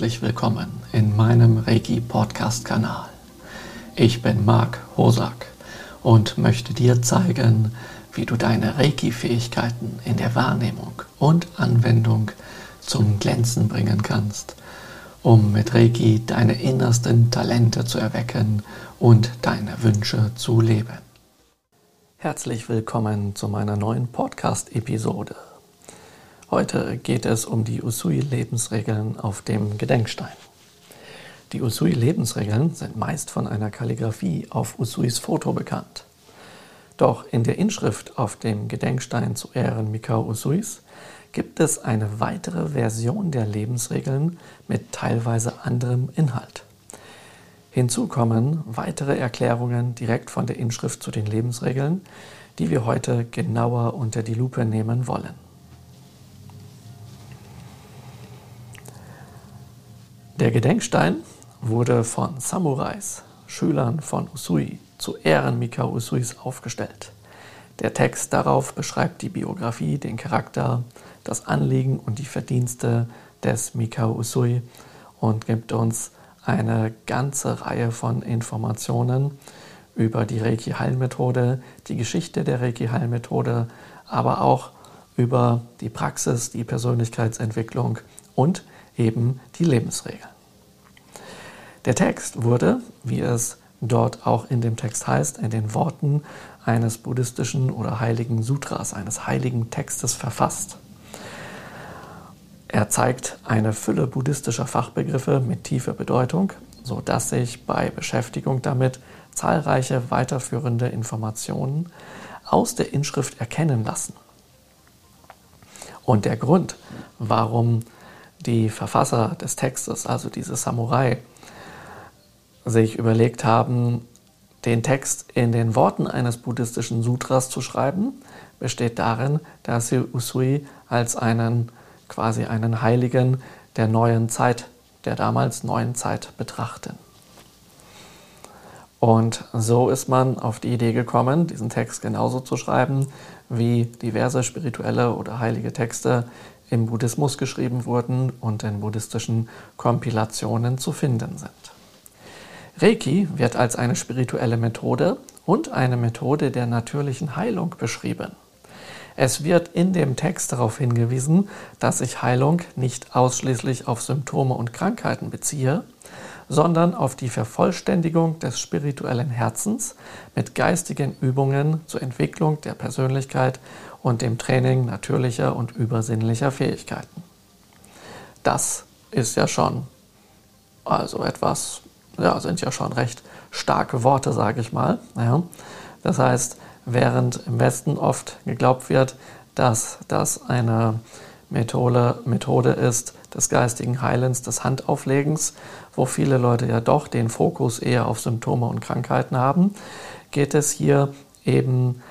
herzlich willkommen in meinem Reiki Podcast Kanal. Ich bin Marc Hosak und möchte dir zeigen, wie du deine Reiki Fähigkeiten in der Wahrnehmung und Anwendung zum Glänzen bringen kannst, um mit Reiki deine innersten Talente zu erwecken und deine Wünsche zu leben. Herzlich willkommen zu meiner neuen Podcast Episode. Heute geht es um die Usui-Lebensregeln auf dem Gedenkstein. Die Usui-Lebensregeln sind meist von einer Kalligraphie auf Usuis Foto bekannt. Doch in der Inschrift auf dem Gedenkstein zu Ehren Mikao Usuis gibt es eine weitere Version der Lebensregeln mit teilweise anderem Inhalt. Hinzu kommen weitere Erklärungen direkt von der Inschrift zu den Lebensregeln, die wir heute genauer unter die Lupe nehmen wollen. Der Gedenkstein wurde von Samurais, Schülern von Usui, zu Ehren Mikao Usuis aufgestellt. Der Text darauf beschreibt die Biografie, den Charakter, das Anliegen und die Verdienste des Mikao Usui und gibt uns eine ganze Reihe von Informationen über die Reiki-Heilmethode, die Geschichte der Reiki-Heilmethode, aber auch über die Praxis, die Persönlichkeitsentwicklung und eben die Lebensregeln. Der Text wurde, wie es dort auch in dem Text heißt, in den Worten eines buddhistischen oder heiligen Sutras, eines heiligen Textes verfasst. Er zeigt eine Fülle buddhistischer Fachbegriffe mit tiefer Bedeutung, sodass sich bei Beschäftigung damit zahlreiche weiterführende Informationen aus der Inschrift erkennen lassen. Und der Grund, warum die Verfasser des Textes, also diese Samurai, sich überlegt haben, den Text in den Worten eines buddhistischen Sutras zu schreiben, besteht darin, dass sie Usui als einen quasi einen Heiligen der neuen Zeit, der damals neuen Zeit betrachten. Und so ist man auf die Idee gekommen, diesen Text genauso zu schreiben, wie diverse spirituelle oder heilige Texte im Buddhismus geschrieben wurden und in buddhistischen Kompilationen zu finden sind. Reiki wird als eine spirituelle Methode und eine Methode der natürlichen Heilung beschrieben. Es wird in dem Text darauf hingewiesen, dass sich Heilung nicht ausschließlich auf Symptome und Krankheiten beziehe, sondern auf die Vervollständigung des spirituellen Herzens mit geistigen Übungen zur Entwicklung der Persönlichkeit und dem Training natürlicher und übersinnlicher Fähigkeiten. Das ist ja schon also etwas, ja, sind ja schon recht starke Worte, sage ich mal. Ja. Das heißt, während im Westen oft geglaubt wird, dass das eine Methode, Methode ist des geistigen Heilens, des Handauflegens, wo viele Leute ja doch den Fokus eher auf Symptome und Krankheiten haben, geht es hier eben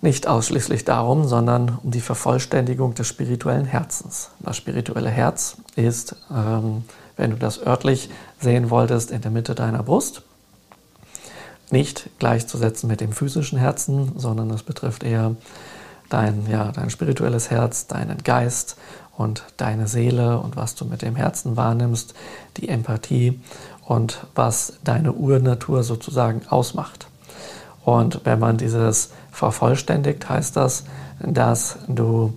nicht ausschließlich darum, sondern um die Vervollständigung des spirituellen Herzens. Das spirituelle Herz ist, ähm, wenn du das örtlich sehen wolltest, in der Mitte deiner Brust nicht gleichzusetzen mit dem physischen Herzen, sondern es betrifft eher dein, ja, dein spirituelles Herz, deinen Geist und deine Seele und was du mit dem Herzen wahrnimmst, die Empathie und was deine Urnatur sozusagen ausmacht. Und wenn man dieses vervollständigt, heißt das, dass du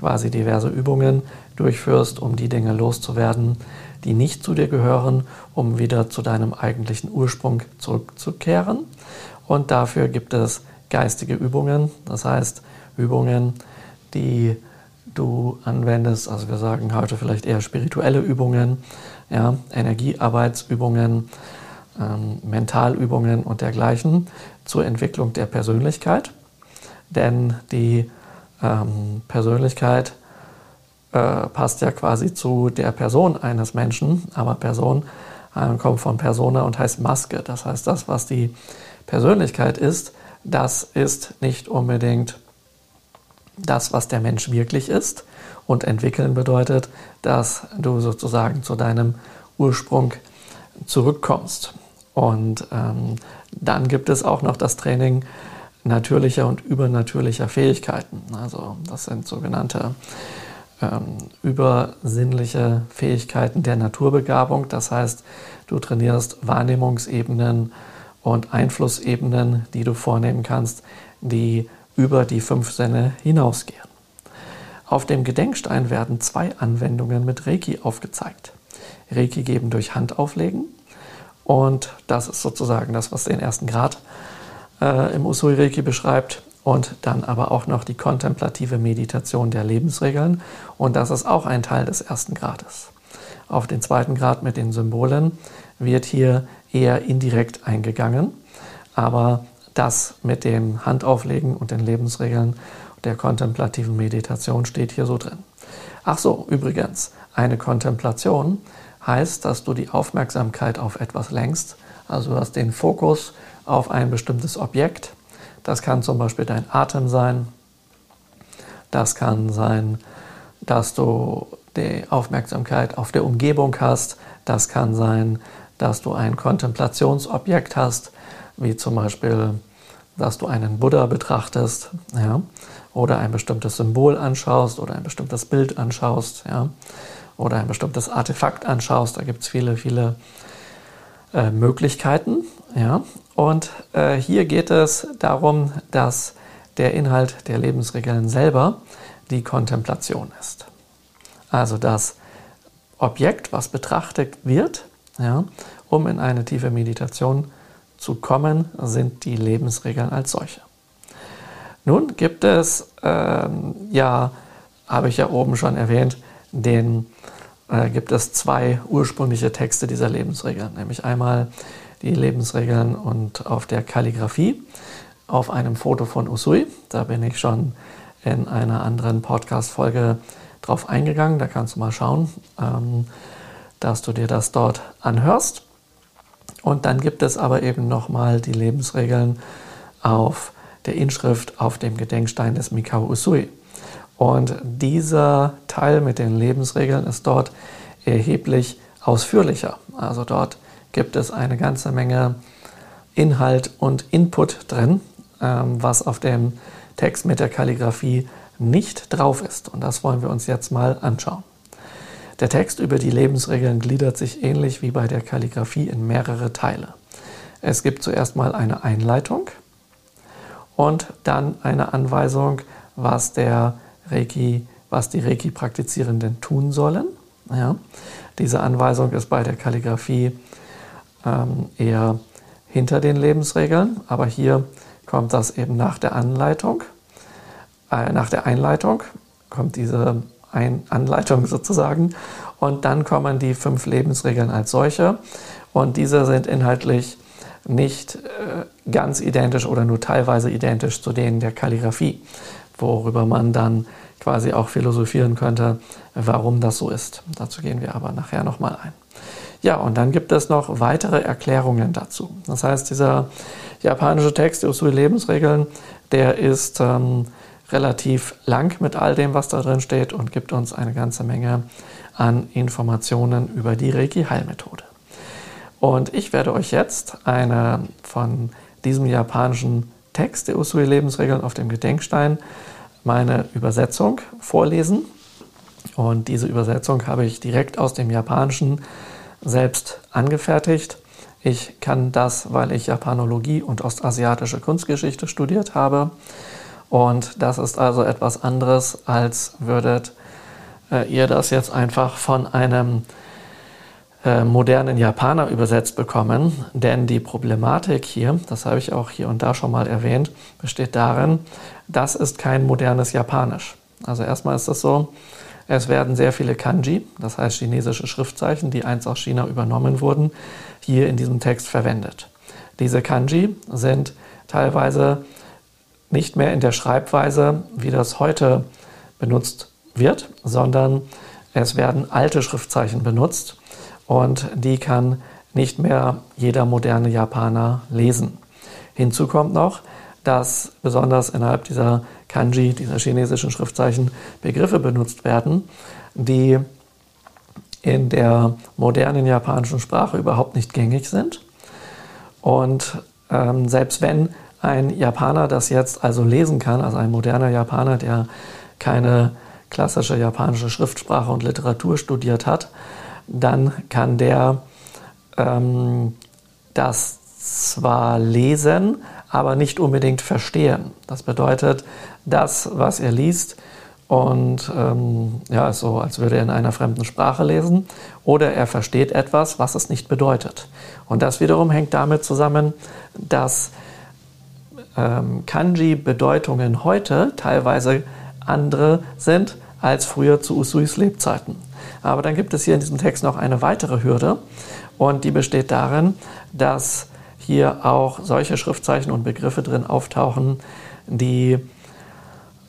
quasi diverse Übungen durchführst, um die Dinge loszuwerden, die nicht zu dir gehören, um wieder zu deinem eigentlichen Ursprung zurückzukehren. Und dafür gibt es geistige Übungen, das heißt Übungen, die du anwendest. Also wir sagen heute vielleicht eher spirituelle Übungen, ja, Energiearbeitsübungen, ähm, Mentalübungen und dergleichen zur Entwicklung der Persönlichkeit. Denn die ähm, Persönlichkeit äh, passt ja quasi zu der Person eines Menschen, aber Person äh, kommt von Persona und heißt Maske. Das heißt, das, was die Persönlichkeit ist, das ist nicht unbedingt das, was der Mensch wirklich ist. Und entwickeln bedeutet, dass du sozusagen zu deinem Ursprung zurückkommst. Und ähm, dann gibt es auch noch das Training natürlicher und übernatürlicher Fähigkeiten. Also das sind sogenannte ähm, übersinnliche Fähigkeiten der Naturbegabung. Das heißt, du trainierst Wahrnehmungsebenen und Einflussebenen, die du vornehmen kannst, die über die fünf Sinne hinausgehen. Auf dem Gedenkstein werden zwei Anwendungen mit Reiki aufgezeigt. Reiki geben durch Handauflegen und das ist sozusagen das, was den ersten Grad äh, im Usui Reiki beschreibt und dann aber auch noch die kontemplative Meditation der Lebensregeln und das ist auch ein Teil des ersten Grades. Auf den zweiten Grad mit den Symbolen wird hier eher indirekt eingegangen, aber das mit dem Handauflegen und den Lebensregeln der kontemplativen Meditation steht hier so drin. Ach so, übrigens, eine Kontemplation heißt, dass du die Aufmerksamkeit auf etwas lenkst, also du hast den Fokus auf ein bestimmtes Objekt. Das kann zum Beispiel dein Atem sein. Das kann sein, dass du die Aufmerksamkeit auf der Umgebung hast. Das kann sein, dass du ein Kontemplationsobjekt hast, wie zum Beispiel, dass du einen Buddha betrachtest ja, oder ein bestimmtes Symbol anschaust oder ein bestimmtes Bild anschaust ja, oder ein bestimmtes Artefakt anschaust. Da gibt es viele, viele äh, Möglichkeiten. Ja. Und äh, hier geht es darum, dass der Inhalt der Lebensregeln selber die Kontemplation ist. Also das Objekt, was betrachtet wird, ja, um in eine tiefe Meditation zu kommen, sind die Lebensregeln als solche. Nun gibt es, ähm, ja, habe ich ja oben schon erwähnt, den äh, gibt es zwei ursprüngliche Texte dieser Lebensregeln, nämlich einmal die Lebensregeln und auf der Kalligraphie auf einem Foto von Usui. Da bin ich schon in einer anderen Podcast-Folge drauf eingegangen. Da kannst du mal schauen, ähm, dass du dir das dort anhörst. Und dann gibt es aber eben nochmal die Lebensregeln auf der Inschrift auf dem Gedenkstein des Mikao Usui. Und dieser Teil mit den Lebensregeln ist dort erheblich ausführlicher. Also dort gibt es eine ganze Menge Inhalt und Input drin, ähm, was auf dem Text mit der Kalligrafie nicht drauf ist. Und das wollen wir uns jetzt mal anschauen. Der Text über die Lebensregeln gliedert sich ähnlich wie bei der Kalligrafie in mehrere Teile. Es gibt zuerst mal eine Einleitung und dann eine Anweisung, was der Reiki, was die Reiki-Praktizierenden tun sollen. Ja, diese Anweisung ist bei der Kalligrafie ähm, eher hinter den Lebensregeln, aber hier kommt das eben nach der Anleitung. Äh, nach der Einleitung kommt diese Ein Anleitung sozusagen und dann kommen die fünf Lebensregeln als solche und diese sind inhaltlich nicht äh, ganz identisch oder nur teilweise identisch zu denen der Kalligrafie, worüber man dann quasi auch philosophieren könnte, warum das so ist. Dazu gehen wir aber nachher nochmal ein. Ja, und dann gibt es noch weitere Erklärungen dazu. Das heißt, dieser japanische Text, Usui Lebensregeln, der ist ähm, relativ lang mit all dem, was da drin steht und gibt uns eine ganze Menge an Informationen über die Reiki-Heilmethode. Und ich werde euch jetzt eine von diesem japanischen Text der Usui Lebensregeln auf dem Gedenkstein meine Übersetzung vorlesen. Und diese Übersetzung habe ich direkt aus dem Japanischen selbst angefertigt. Ich kann das, weil ich Japanologie und ostasiatische Kunstgeschichte studiert habe. Und das ist also etwas anderes, als würdet äh, ihr das jetzt einfach von einem äh, modernen Japaner übersetzt bekommen. Denn die Problematik hier, das habe ich auch hier und da schon mal erwähnt, besteht darin, das ist kein modernes Japanisch. Also erstmal ist es so, es werden sehr viele Kanji, das heißt chinesische Schriftzeichen, die einst aus China übernommen wurden, hier in diesem Text verwendet. Diese Kanji sind teilweise nicht mehr in der Schreibweise, wie das heute benutzt wird, sondern es werden alte Schriftzeichen benutzt und die kann nicht mehr jeder moderne Japaner lesen. Hinzu kommt noch, dass besonders innerhalb dieser Kanji, dieser chinesischen Schriftzeichen, Begriffe benutzt werden, die in der modernen japanischen Sprache überhaupt nicht gängig sind. Und ähm, selbst wenn ein Japaner das jetzt also lesen kann, also ein moderner Japaner, der keine klassische japanische Schriftsprache und Literatur studiert hat, dann kann der ähm, das zwar lesen, aber nicht unbedingt verstehen. Das bedeutet, das, was er liest, und ähm, ja, so als würde er in einer fremden Sprache lesen, oder er versteht etwas, was es nicht bedeutet. Und das wiederum hängt damit zusammen, dass ähm, Kanji-Bedeutungen heute teilweise andere sind als früher zu Usuis Lebzeiten. Aber dann gibt es hier in diesem Text noch eine weitere Hürde und die besteht darin, dass hier auch solche Schriftzeichen und Begriffe drin auftauchen, die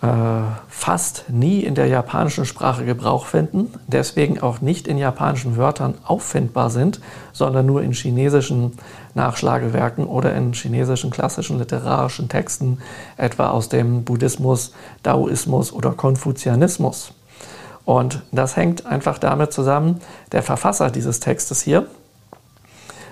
äh, fast nie in der japanischen Sprache Gebrauch finden, deswegen auch nicht in japanischen Wörtern auffindbar sind, sondern nur in chinesischen Nachschlagewerken oder in chinesischen klassischen literarischen Texten, etwa aus dem Buddhismus, Daoismus oder Konfuzianismus. Und das hängt einfach damit zusammen, der Verfasser dieses Textes hier,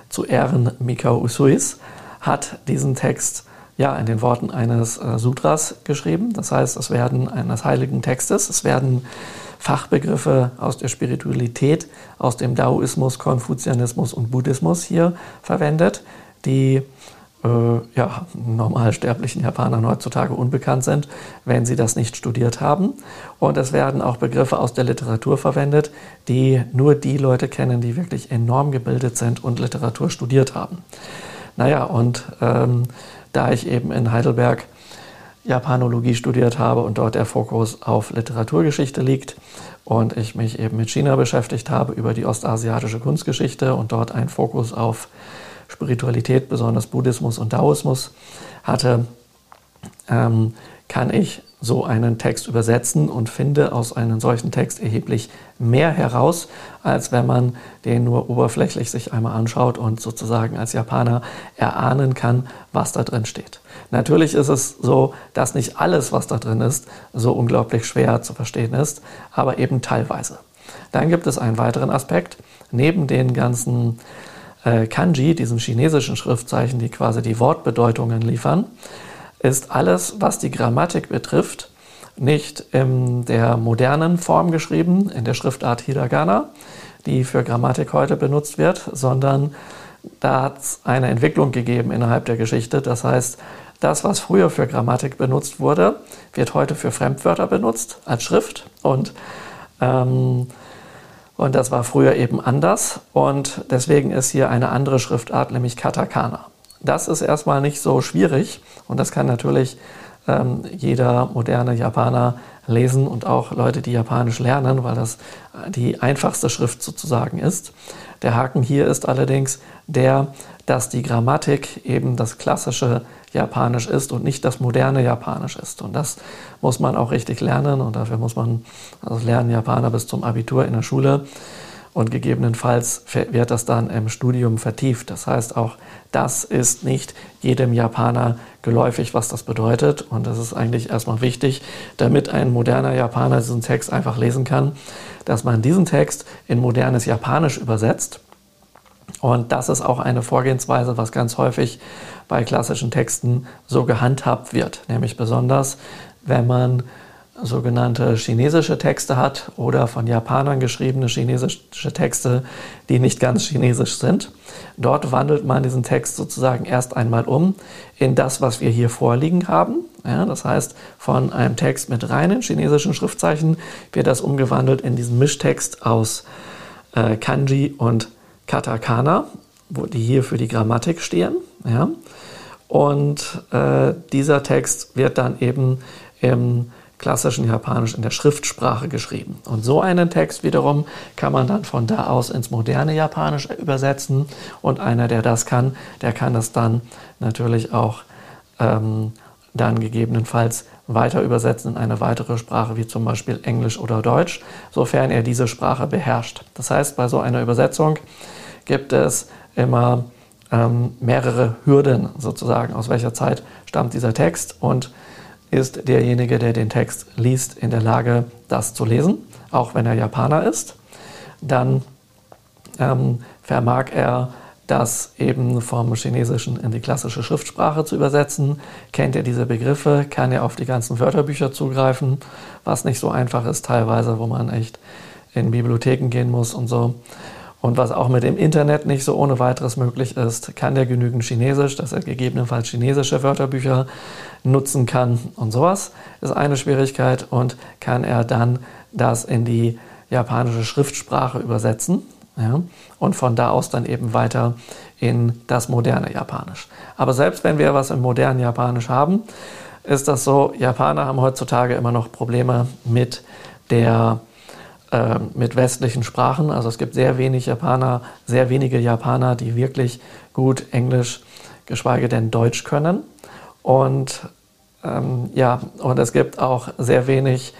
zu Ehren Mikao Usuis, hat diesen Text ja in den Worten eines äh, Sutras geschrieben. Das heißt, es werden eines heiligen Textes, es werden Fachbegriffe aus der Spiritualität, aus dem Daoismus, Konfuzianismus und Buddhismus hier verwendet, die äh, ja, normalsterblichen Japanern heutzutage unbekannt sind, wenn sie das nicht studiert haben. Und es werden auch Begriffe aus der Literatur verwendet, die nur die Leute kennen, die wirklich enorm gebildet sind und Literatur studiert haben. Naja, und ähm, da ich eben in Heidelberg Japanologie studiert habe und dort der Fokus auf Literaturgeschichte liegt und ich mich eben mit China beschäftigt habe über die ostasiatische Kunstgeschichte und dort einen Fokus auf Spiritualität, besonders Buddhismus und Daoismus hatte, ähm, kann ich so einen Text übersetzen und finde aus einem solchen Text erheblich mehr heraus, als wenn man den nur oberflächlich sich einmal anschaut und sozusagen als Japaner erahnen kann, was da drin steht. Natürlich ist es so, dass nicht alles, was da drin ist, so unglaublich schwer zu verstehen ist, aber eben teilweise. Dann gibt es einen weiteren Aspekt. Neben den ganzen äh, Kanji, diesen chinesischen Schriftzeichen, die quasi die Wortbedeutungen liefern, ist alles, was die Grammatik betrifft, nicht in der modernen Form geschrieben, in der Schriftart Hiragana, die für Grammatik heute benutzt wird, sondern da hat es eine Entwicklung gegeben innerhalb der Geschichte. Das heißt, das, was früher für Grammatik benutzt wurde, wird heute für Fremdwörter benutzt als Schrift und ähm, und das war früher eben anders und deswegen ist hier eine andere Schriftart, nämlich Katakana. Das ist erstmal nicht so schwierig und das kann natürlich ähm, jeder moderne Japaner lesen und auch Leute, die Japanisch lernen, weil das die einfachste Schrift sozusagen ist. Der Haken hier ist allerdings der, dass die Grammatik eben das klassische Japanisch ist und nicht das moderne Japanisch ist. Und das muss man auch richtig lernen und dafür muss man also lernen Japaner bis zum Abitur in der Schule und gegebenenfalls wird das dann im Studium vertieft. Das heißt, auch das ist nicht jedem Japaner geläufig, was das bedeutet. Und das ist eigentlich erstmal wichtig, damit ein moderner Japaner diesen Text einfach lesen kann, dass man diesen Text in modernes Japanisch übersetzt. Und das ist auch eine Vorgehensweise, was ganz häufig bei klassischen Texten so gehandhabt wird, nämlich besonders, wenn man sogenannte chinesische Texte hat oder von Japanern geschriebene chinesische Texte, die nicht ganz chinesisch sind. Dort wandelt man diesen Text sozusagen erst einmal um in das, was wir hier vorliegen haben. Ja, das heißt, von einem Text mit reinen chinesischen Schriftzeichen wird das umgewandelt in diesen Mischtext aus äh, Kanji und Katakana, wo die hier für die Grammatik stehen. Ja. Und äh, dieser Text wird dann eben im klassischen Japanisch in der Schriftsprache geschrieben. Und so einen Text wiederum kann man dann von da aus ins moderne Japanisch übersetzen. Und einer, der das kann, der kann es dann natürlich auch ähm, dann gegebenenfalls weiter übersetzen in eine weitere Sprache, wie zum Beispiel Englisch oder Deutsch, sofern er diese Sprache beherrscht. Das heißt, bei so einer Übersetzung gibt es immer ähm, mehrere Hürden sozusagen, aus welcher Zeit stammt dieser Text und ist derjenige, der den Text liest, in der Lage, das zu lesen, auch wenn er Japaner ist. Dann ähm, vermag er das eben vom Chinesischen in die klassische Schriftsprache zu übersetzen. Kennt er diese Begriffe, kann er auf die ganzen Wörterbücher zugreifen, was nicht so einfach ist teilweise, wo man echt in Bibliotheken gehen muss und so. Und was auch mit dem Internet nicht so ohne weiteres möglich ist, kann der genügend Chinesisch, dass er gegebenenfalls chinesische Wörterbücher nutzen kann und sowas ist eine Schwierigkeit. Und kann er dann das in die japanische Schriftsprache übersetzen ja, und von da aus dann eben weiter in das moderne Japanisch. Aber selbst wenn wir was im modernen Japanisch haben, ist das so, Japaner haben heutzutage immer noch Probleme mit der äh, mit westlichen Sprachen. Also es gibt sehr wenig Japaner, sehr wenige Japaner, die wirklich gut Englisch, geschweige denn Deutsch können. Und ähm, ja, und es gibt auch sehr wenig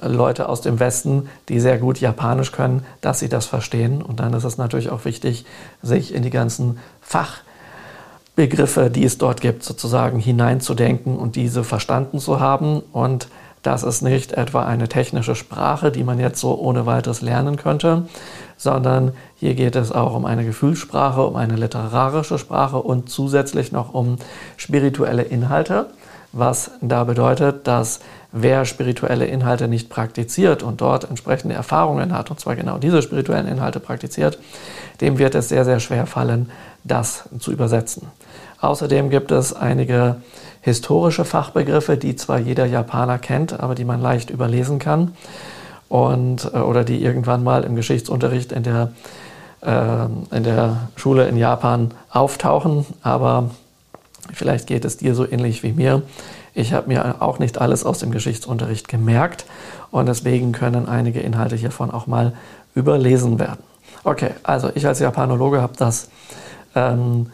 Leute aus dem Westen, die sehr gut Japanisch können, dass sie das verstehen. Und dann ist es natürlich auch wichtig, sich in die ganzen Fachbegriffe, die es dort gibt, sozusagen hineinzudenken und diese verstanden zu haben. Und das ist nicht etwa eine technische Sprache, die man jetzt so ohne weiteres lernen könnte, sondern hier geht es auch um eine Gefühlssprache, um eine literarische Sprache und zusätzlich noch um spirituelle Inhalte, was da bedeutet, dass wer spirituelle Inhalte nicht praktiziert und dort entsprechende Erfahrungen hat, und zwar genau diese spirituellen Inhalte praktiziert, dem wird es sehr, sehr schwer fallen, das zu übersetzen. Außerdem gibt es einige historische Fachbegriffe, die zwar jeder Japaner kennt, aber die man leicht überlesen kann und, äh, oder die irgendwann mal im Geschichtsunterricht in der, äh, in der Schule in Japan auftauchen, aber vielleicht geht es dir so ähnlich wie mir. Ich habe mir auch nicht alles aus dem Geschichtsunterricht gemerkt und deswegen können einige Inhalte hiervon auch mal überlesen werden. Okay, also ich als Japanologe habe das ähm,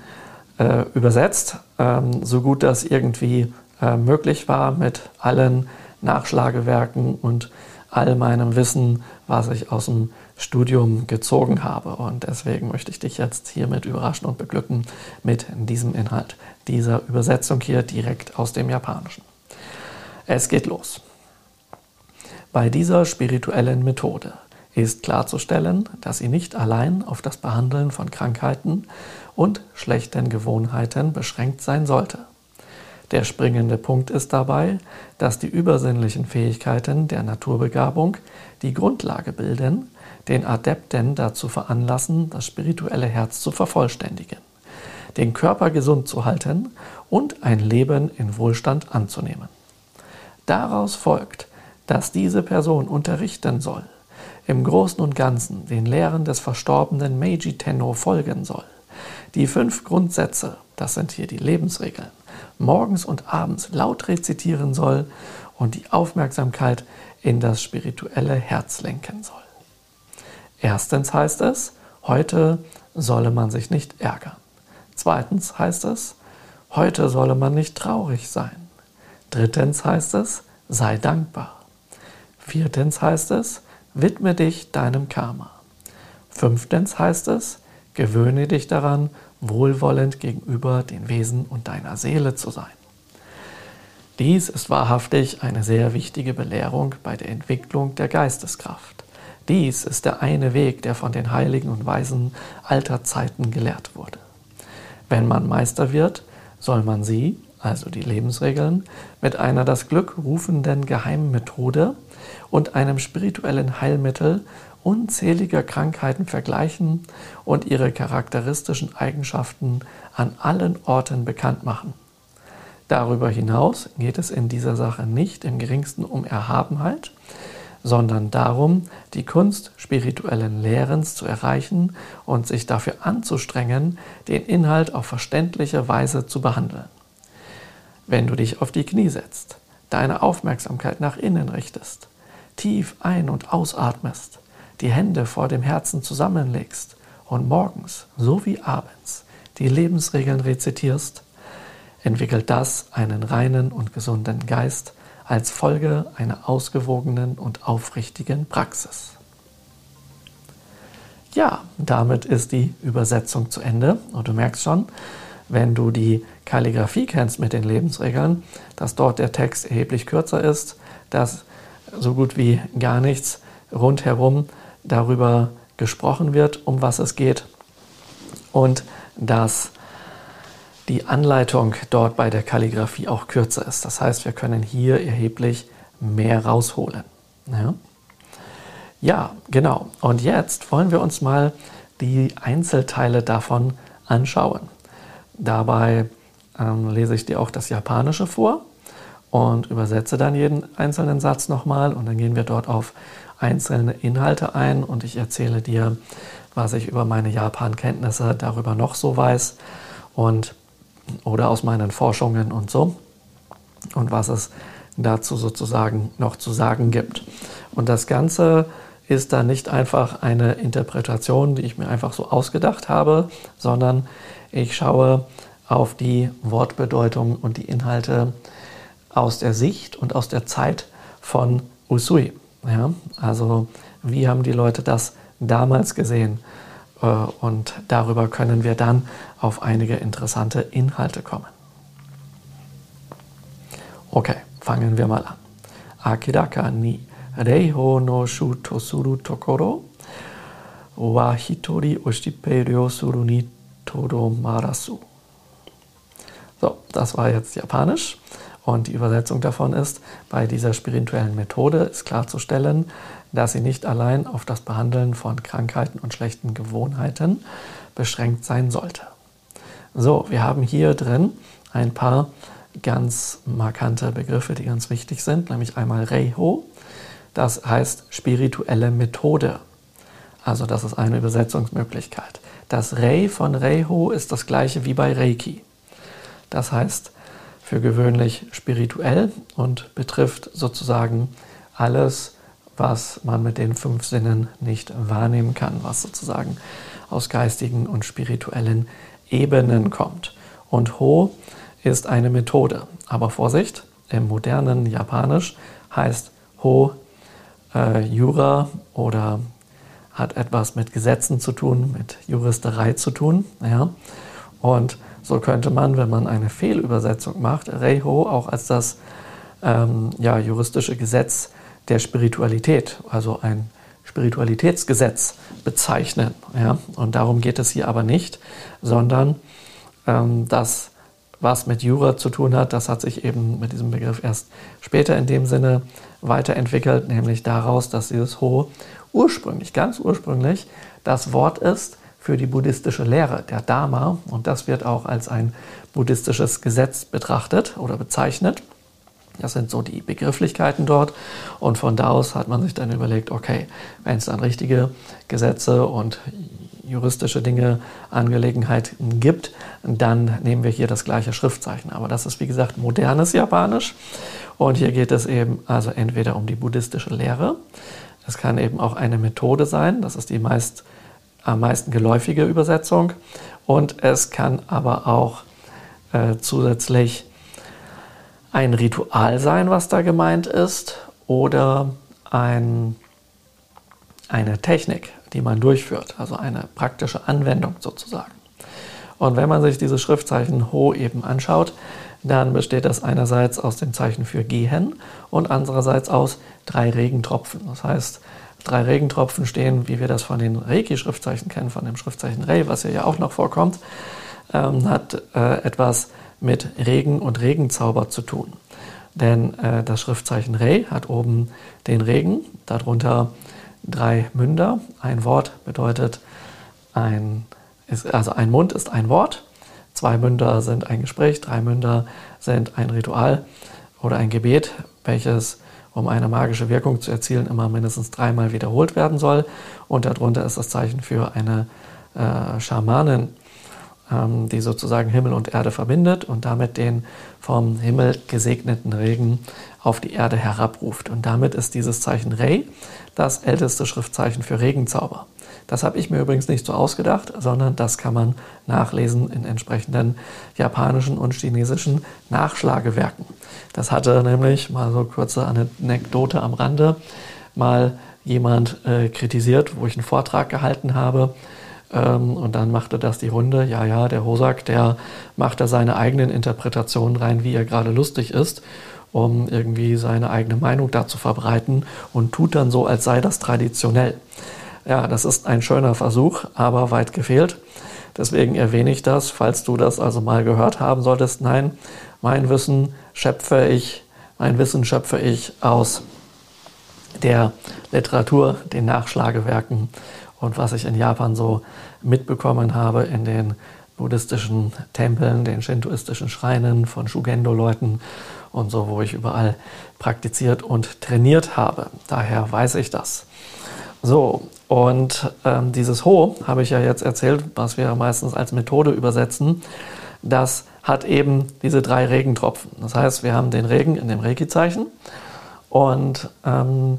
äh, übersetzt, ähm, so gut das irgendwie äh, möglich war mit allen Nachschlagewerken und all meinem Wissen, was ich aus dem Studium gezogen habe. Und deswegen möchte ich dich jetzt hiermit überraschen und beglücken mit diesem Inhalt, dieser Übersetzung hier direkt aus dem Japanischen. Es geht los. Bei dieser spirituellen Methode ist klarzustellen, dass sie nicht allein auf das Behandeln von Krankheiten und schlechten Gewohnheiten beschränkt sein sollte. Der springende Punkt ist dabei, dass die übersinnlichen Fähigkeiten der Naturbegabung die Grundlage bilden, den Adepten dazu veranlassen, das spirituelle Herz zu vervollständigen, den Körper gesund zu halten und ein Leben in Wohlstand anzunehmen. Daraus folgt, dass diese Person unterrichten soll, im Großen und Ganzen den Lehren des verstorbenen Meiji Tenno folgen soll, die fünf Grundsätze, das sind hier die Lebensregeln, morgens und abends laut rezitieren soll und die Aufmerksamkeit in das spirituelle Herz lenken soll. Erstens heißt es, heute solle man sich nicht ärgern. Zweitens heißt es, heute solle man nicht traurig sein. Drittens heißt es, sei dankbar. Viertens heißt es, widme dich deinem Karma. Fünftens heißt es, gewöhne dich daran, wohlwollend gegenüber den Wesen und deiner Seele zu sein. Dies ist wahrhaftig eine sehr wichtige Belehrung bei der Entwicklung der Geisteskraft. Dies ist der eine Weg, der von den Heiligen und Weisen alter Zeiten gelehrt wurde. Wenn man Meister wird, soll man sie, also die Lebensregeln, mit einer das Glück rufenden Geheimmethode und einem spirituellen Heilmittel unzähliger Krankheiten vergleichen und ihre charakteristischen Eigenschaften an allen Orten bekannt machen. Darüber hinaus geht es in dieser Sache nicht im geringsten um Erhabenheit, sondern darum, die Kunst spirituellen Lehrens zu erreichen und sich dafür anzustrengen, den Inhalt auf verständliche Weise zu behandeln. Wenn du dich auf die Knie setzt, deine Aufmerksamkeit nach innen richtest, tief ein- und ausatmest, die Hände vor dem Herzen zusammenlegst und morgens sowie abends die Lebensregeln rezitierst, entwickelt das einen reinen und gesunden Geist als Folge einer ausgewogenen und aufrichtigen Praxis. Ja, damit ist die Übersetzung zu Ende und du merkst schon, wenn du die Kalligraphie kennst mit den Lebensregeln, dass dort der Text erheblich kürzer ist, dass so gut wie gar nichts rundherum darüber gesprochen wird, um was es geht und dass die Anleitung dort bei der Kalligrafie auch kürzer ist. Das heißt, wir können hier erheblich mehr rausholen. Ja, ja genau. Und jetzt wollen wir uns mal die Einzelteile davon anschauen. Dabei ähm, lese ich dir auch das Japanische vor und übersetze dann jeden einzelnen Satz nochmal und dann gehen wir dort auf einzelne Inhalte ein und ich erzähle dir, was ich über meine Japan-Kenntnisse darüber noch so weiß und oder aus meinen Forschungen und so und was es dazu sozusagen noch zu sagen gibt. Und das Ganze ist dann nicht einfach eine Interpretation, die ich mir einfach so ausgedacht habe, sondern ich schaue auf die Wortbedeutung und die Inhalte aus der Sicht und aus der Zeit von Usui. Ja, also wie haben die Leute das damals gesehen? Äh, und darüber können wir dann auf einige interessante Inhalte kommen. Okay, fangen wir mal an. Akiraka ni reiho no shu tosuru tokoro wa hitori oshipe ryo suru ni todomarasu. So, das war jetzt Japanisch. Und die Übersetzung davon ist, bei dieser spirituellen Methode ist klarzustellen, dass sie nicht allein auf das Behandeln von Krankheiten und schlechten Gewohnheiten beschränkt sein sollte. So, wir haben hier drin ein paar ganz markante Begriffe, die ganz wichtig sind, nämlich einmal Reiho, das heißt spirituelle Methode. Also das ist eine Übersetzungsmöglichkeit. Das Rei von Reiho ist das gleiche wie bei Reiki. Das heißt für gewöhnlich spirituell und betrifft sozusagen alles, was man mit den fünf Sinnen nicht wahrnehmen kann, was sozusagen aus geistigen und spirituellen Ebenen kommt. Und Ho ist eine Methode. Aber Vorsicht, im modernen Japanisch heißt Ho äh, Jura oder hat etwas mit Gesetzen zu tun, mit Juristerei zu tun. Ja? Und so könnte man, wenn man eine Fehlübersetzung macht, Reiho auch als das ähm, ja, juristische Gesetz der Spiritualität, also ein Spiritualitätsgesetz bezeichnen. Ja? Und darum geht es hier aber nicht, sondern ähm, das, was mit Jura zu tun hat, das hat sich eben mit diesem Begriff erst später in dem Sinne weiterentwickelt, nämlich daraus, dass dieses Ho ursprünglich, ganz ursprünglich, das Wort ist für die buddhistische Lehre, der Dharma. Und das wird auch als ein buddhistisches Gesetz betrachtet oder bezeichnet. Das sind so die Begrifflichkeiten dort. Und von da aus hat man sich dann überlegt, okay, wenn es dann richtige Gesetze und juristische Dinge, Angelegenheiten gibt, dann nehmen wir hier das gleiche Schriftzeichen. Aber das ist, wie gesagt, modernes Japanisch. Und hier geht es eben also entweder um die buddhistische Lehre. Es kann eben auch eine Methode sein. Das ist die meist, am meisten geläufige Übersetzung. Und es kann aber auch äh, zusätzlich ein Ritual sein, was da gemeint ist, oder ein, eine Technik, die man durchführt, also eine praktische Anwendung sozusagen. Und wenn man sich dieses Schriftzeichen Ho eben anschaut, dann besteht das einerseits aus dem Zeichen für gehen und andererseits aus drei Regentropfen. Das heißt, drei Regentropfen stehen, wie wir das von den Reiki-Schriftzeichen kennen, von dem Schriftzeichen Rei, was hier ja auch noch vorkommt, ähm, hat äh, etwas mit Regen und Regenzauber zu tun. Denn äh, das Schriftzeichen Re hat oben den Regen, darunter drei Münder. Ein Wort bedeutet ein, ist, also ein Mund ist ein Wort, zwei Münder sind ein Gespräch, drei Münder sind ein Ritual oder ein Gebet, welches um eine magische Wirkung zu erzielen, immer mindestens dreimal wiederholt werden soll. Und darunter ist das Zeichen für eine äh, Schamanin, die sozusagen Himmel und Erde verbindet und damit den vom Himmel gesegneten Regen auf die Erde herabruft. Und damit ist dieses Zeichen Rei das älteste Schriftzeichen für Regenzauber. Das habe ich mir übrigens nicht so ausgedacht, sondern das kann man nachlesen in entsprechenden japanischen und chinesischen Nachschlagewerken. Das hatte nämlich, mal so kurze Anekdote am Rande, mal jemand äh, kritisiert, wo ich einen Vortrag gehalten habe ähm, und dann machte das die Runde. Ja, ja, der Hosak, der macht da seine eigenen Interpretationen rein, wie er gerade lustig ist, um irgendwie seine eigene Meinung da zu verbreiten und tut dann so, als sei das traditionell. Ja, das ist ein schöner Versuch, aber weit gefehlt. Deswegen erwähne ich das, falls du das also mal gehört haben solltest. Nein, mein Wissen schöpfe ich, mein Wissen schöpfe ich aus der Literatur, den Nachschlagewerken und was ich in Japan so mitbekommen habe in den buddhistischen Tempeln, den shintoistischen Schreinen von Shugendo-Leuten und so, wo ich überall praktiziert und trainiert habe. Daher weiß ich das. So, und ähm, dieses Ho habe ich ja jetzt erzählt, was wir meistens als Methode übersetzen. Das hat eben diese drei Regentropfen. Das heißt, wir haben den Regen in dem Reiki-Zeichen und ähm,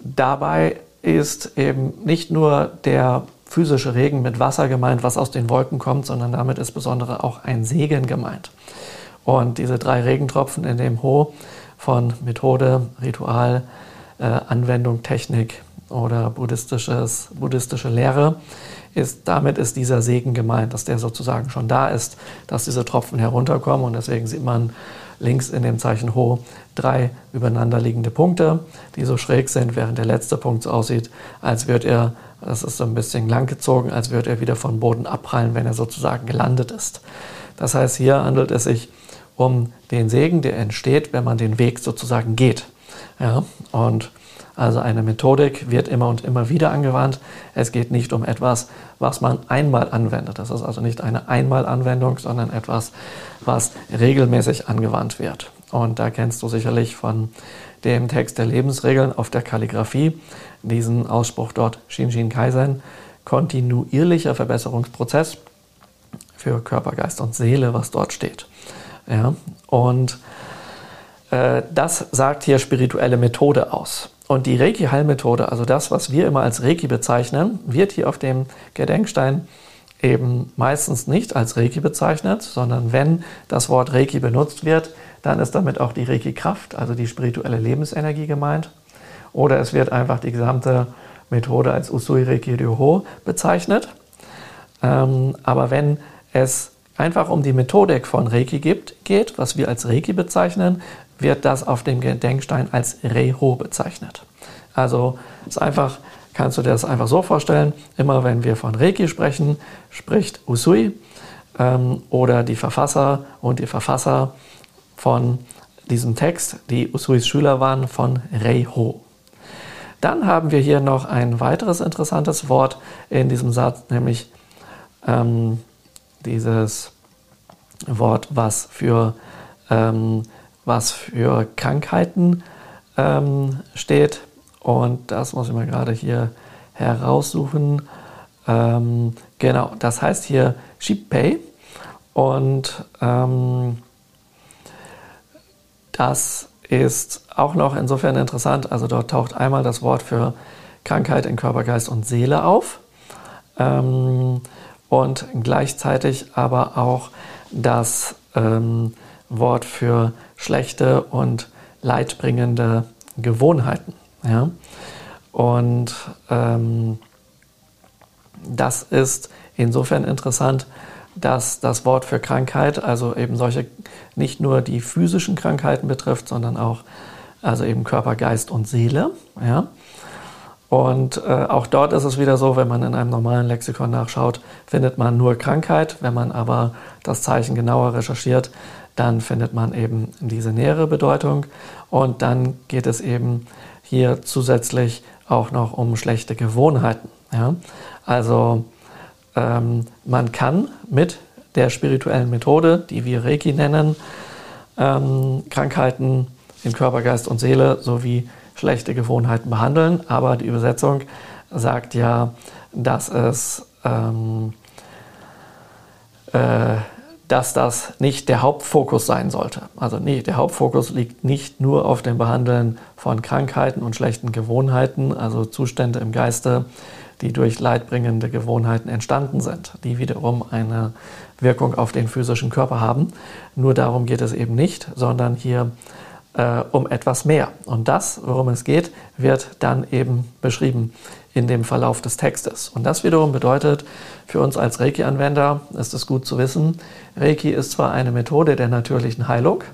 dabei ist eben nicht nur der physische Regen mit Wasser gemeint, was aus den Wolken kommt, sondern damit ist besonders auch ein Segen gemeint. Und diese drei Regentropfen in dem Ho von Methode, Ritual, äh, Anwendung, Technik oder buddhistisches, buddhistische Lehre, ist, damit ist dieser Segen gemeint, dass der sozusagen schon da ist, dass diese Tropfen herunterkommen. Und deswegen sieht man links in dem Zeichen Ho drei übereinander liegende Punkte, die so schräg sind, während der letzte Punkt so aussieht, als würde er, das ist so ein bisschen langgezogen, als würde er wieder vom Boden abprallen, wenn er sozusagen gelandet ist. Das heißt, hier handelt es sich um den Segen, der entsteht, wenn man den Weg sozusagen geht. Ja, und also eine Methodik wird immer und immer wieder angewandt. Es geht nicht um etwas, was man einmal anwendet. Das ist also nicht eine Einmalanwendung, sondern etwas, was regelmäßig angewandt wird. Und da kennst du sicherlich von dem Text der Lebensregeln auf der Kalligraphie diesen Ausspruch dort Shinshin Kaizen, kontinuierlicher Verbesserungsprozess für Körper, Geist und Seele, was dort steht. Ja, und äh, das sagt hier spirituelle Methode aus. Und die Reiki-Heilmethode, also das, was wir immer als Reiki bezeichnen, wird hier auf dem Gedenkstein eben meistens nicht als Reiki bezeichnet, sondern wenn das Wort Reiki benutzt wird, dann ist damit auch die Reiki-Kraft, also die spirituelle Lebensenergie gemeint. Oder es wird einfach die gesamte Methode als Usui Reiki Ryoho bezeichnet. Ähm, aber wenn es einfach um die Methodik von Reiki gibt, geht, was wir als Reiki bezeichnen, wird das auf dem Gedenkstein als Reho bezeichnet. Also ist einfach, kannst du dir das einfach so vorstellen, immer wenn wir von Reiki sprechen, spricht Usui ähm, oder die Verfasser und die Verfasser von diesem Text, die Usuis Schüler waren, von Reiho. Dann haben wir hier noch ein weiteres interessantes Wort in diesem Satz, nämlich ähm, dieses Wort, was für, ähm, was für Krankheiten ähm, steht. Und das muss ich mal gerade hier heraussuchen. Ähm, genau, das heißt hier Shipei. Und ähm, das ist auch noch insofern interessant. Also dort taucht einmal das Wort für Krankheit in Körper, Geist und Seele auf. Ähm, und gleichzeitig aber auch das ähm, Wort für schlechte und leidbringende Gewohnheiten. Ja? Und ähm, das ist insofern interessant, dass das Wort für Krankheit, also eben solche nicht nur die physischen Krankheiten betrifft, sondern auch also eben Körper, Geist und Seele. Ja? Und äh, auch dort ist es wieder so, wenn man in einem normalen Lexikon nachschaut, findet man nur Krankheit. Wenn man aber das Zeichen genauer recherchiert, dann findet man eben diese nähere Bedeutung. Und dann geht es eben hier zusätzlich auch noch um schlechte Gewohnheiten. Ja? Also ähm, man kann mit der spirituellen Methode, die wir Reiki nennen, ähm, Krankheiten in Körper, Geist und Seele sowie schlechte Gewohnheiten behandeln, aber die Übersetzung sagt ja, dass es ähm, äh, dass das nicht der Hauptfokus sein sollte. Also nee, der Hauptfokus liegt nicht nur auf dem Behandeln von Krankheiten und schlechten Gewohnheiten, also Zustände im Geiste, die durch leidbringende Gewohnheiten entstanden sind, die wiederum eine Wirkung auf den physischen Körper haben. Nur darum geht es eben nicht, sondern hier äh, um etwas mehr. Und das, worum es geht, wird dann eben beschrieben in dem Verlauf des Textes. Und das wiederum bedeutet, für uns als Reiki-Anwender ist es gut zu wissen, Reiki ist zwar eine Methode der natürlichen Heilung,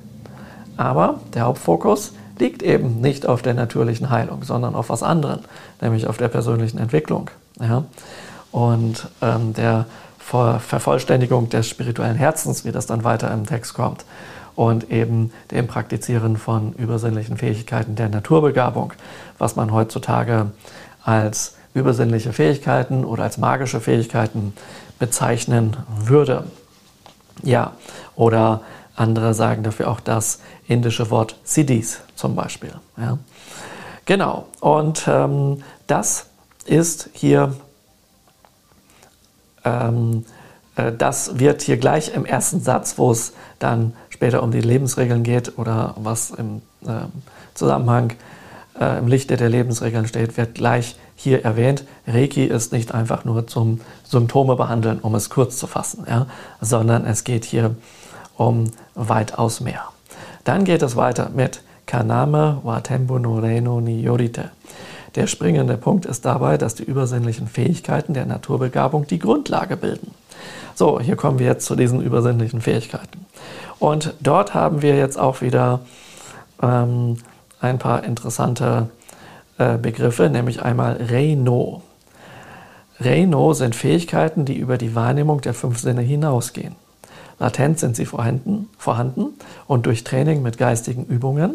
aber der Hauptfokus liegt eben nicht auf der natürlichen Heilung, sondern auf was anderem, nämlich auf der persönlichen Entwicklung. Ja? Und ähm, der Vervollständigung des spirituellen Herzens, wie das dann weiter im Text kommt, und eben dem Praktizieren von übersinnlichen Fähigkeiten der Naturbegabung, was man heutzutage als übersinnliche Fähigkeiten oder als magische Fähigkeiten bezeichnen würde. Ja, oder andere sagen dafür auch das indische Wort Siddhis zum Beispiel. Ja. Genau, und ähm, das ist hier, ähm, äh, das wird hier gleich im ersten Satz, wo es dann später um die Lebensregeln geht oder was im äh, Zusammenhang äh, im Lichte der Lebensregeln steht, wird gleich hier erwähnt. Reiki ist nicht einfach nur zum Symptome behandeln, um es kurz zu fassen, ja, sondern es geht hier um weitaus mehr. Dann geht es weiter mit Kaname Watembu no Reno ni Yorite. Der springende Punkt ist dabei, dass die übersinnlichen Fähigkeiten der Naturbegabung die Grundlage bilden. So, hier kommen wir jetzt zu diesen übersinnlichen Fähigkeiten. Und dort haben wir jetzt auch wieder ähm, ein paar interessante äh, Begriffe, nämlich einmal Reino. Reino sind Fähigkeiten, die über die Wahrnehmung der fünf Sinne hinausgehen. Latent sind sie vorhanden, vorhanden und durch Training mit geistigen Übungen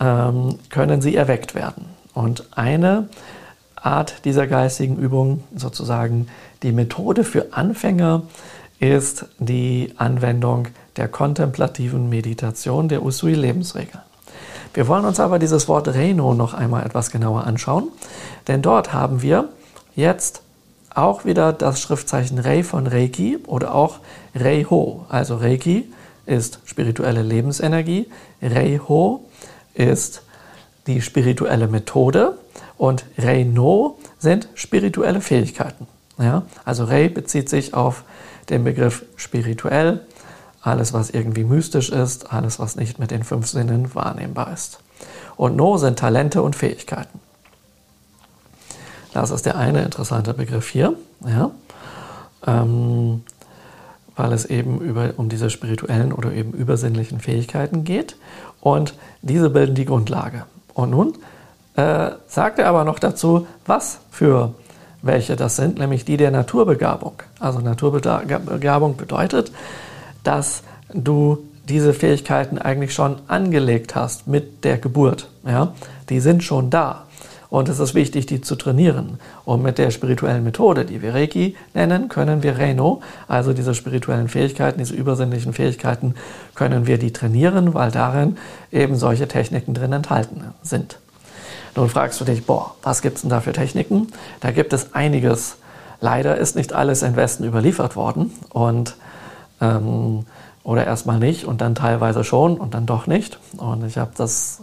ähm, können sie erweckt werden. Und eine Art dieser geistigen Übung, sozusagen die Methode für Anfänger, ist die Anwendung der kontemplativen Meditation der Usui-Lebensregel. Wir wollen uns aber dieses Wort Reino noch einmal etwas genauer anschauen, denn dort haben wir jetzt auch wieder das Schriftzeichen Rei von Reiki oder auch Reiho. Also Reiki ist spirituelle Lebensenergie, Reiho ist die spirituelle Methode und Reino sind spirituelle Fähigkeiten. Ja? Also Rei bezieht sich auf den Begriff spirituell, alles was irgendwie mystisch ist, alles was nicht mit den fünf Sinnen wahrnehmbar ist. Und No sind Talente und Fähigkeiten. Das ist der eine interessante Begriff hier, ja? ähm, weil es eben über, um diese spirituellen oder eben übersinnlichen Fähigkeiten geht. Und diese bilden die Grundlage. Und nun äh, sagt er aber noch dazu, was für welche das sind, nämlich die der Naturbegabung. Also Naturbegabung bedeutet, dass du diese Fähigkeiten eigentlich schon angelegt hast mit der Geburt. Ja? Die sind schon da. Und es ist wichtig, die zu trainieren. Und mit der spirituellen Methode, die wir Reiki nennen, können wir Reino, also diese spirituellen Fähigkeiten, diese übersinnlichen Fähigkeiten, können wir die trainieren, weil darin eben solche Techniken drin enthalten sind. Nun fragst du dich, boah, was gibt es denn da für Techniken? Da gibt es einiges. Leider ist nicht alles im Westen überliefert worden und ähm, oder erstmal nicht und dann teilweise schon und dann doch nicht. Und ich habe das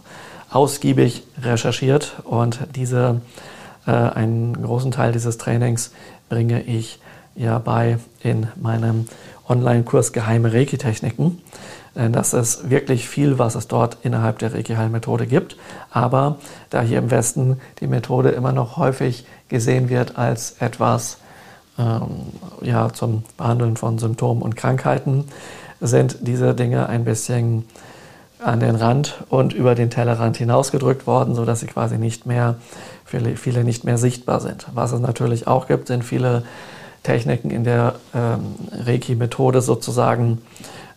ausgiebig recherchiert und diese, äh, einen großen Teil dieses Trainings bringe ich ja bei in meinem Online-Kurs Geheime Reiki-Techniken. Das ist wirklich viel, was es dort innerhalb der Reiki-Heilmethode gibt. Aber da hier im Westen die Methode immer noch häufig gesehen wird als etwas ja, zum Behandeln von Symptomen und Krankheiten, sind diese Dinge ein bisschen an den Rand und über den Tellerrand hinausgedrückt worden, sodass sie quasi nicht mehr, viele, viele nicht mehr sichtbar sind. Was es natürlich auch gibt, sind viele Techniken in der ähm, Reiki-Methode sozusagen,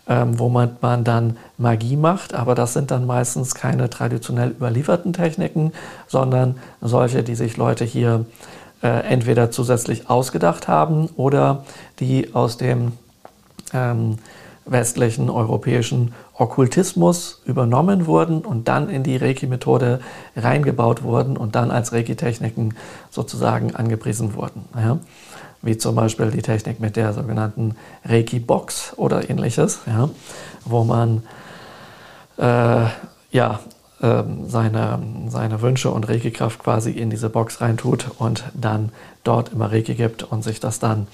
ähm, wo man, man dann Magie macht, aber das sind dann meistens keine traditionell überlieferten Techniken, sondern solche, die sich Leute hier äh, entweder zusätzlich ausgedacht haben oder die aus dem ähm, westlichen europäischen Okkultismus übernommen wurden und dann in die Reiki-Methode reingebaut wurden und dann als Reiki-Techniken sozusagen angepriesen wurden. Ja? Wie zum Beispiel die Technik mit der sogenannten Reiki-Box oder ähnliches, ja? wo man äh, ja, äh, seine, seine Wünsche und Reiki-Kraft quasi in diese Box reintut und dann dort immer Reiki gibt und sich das dann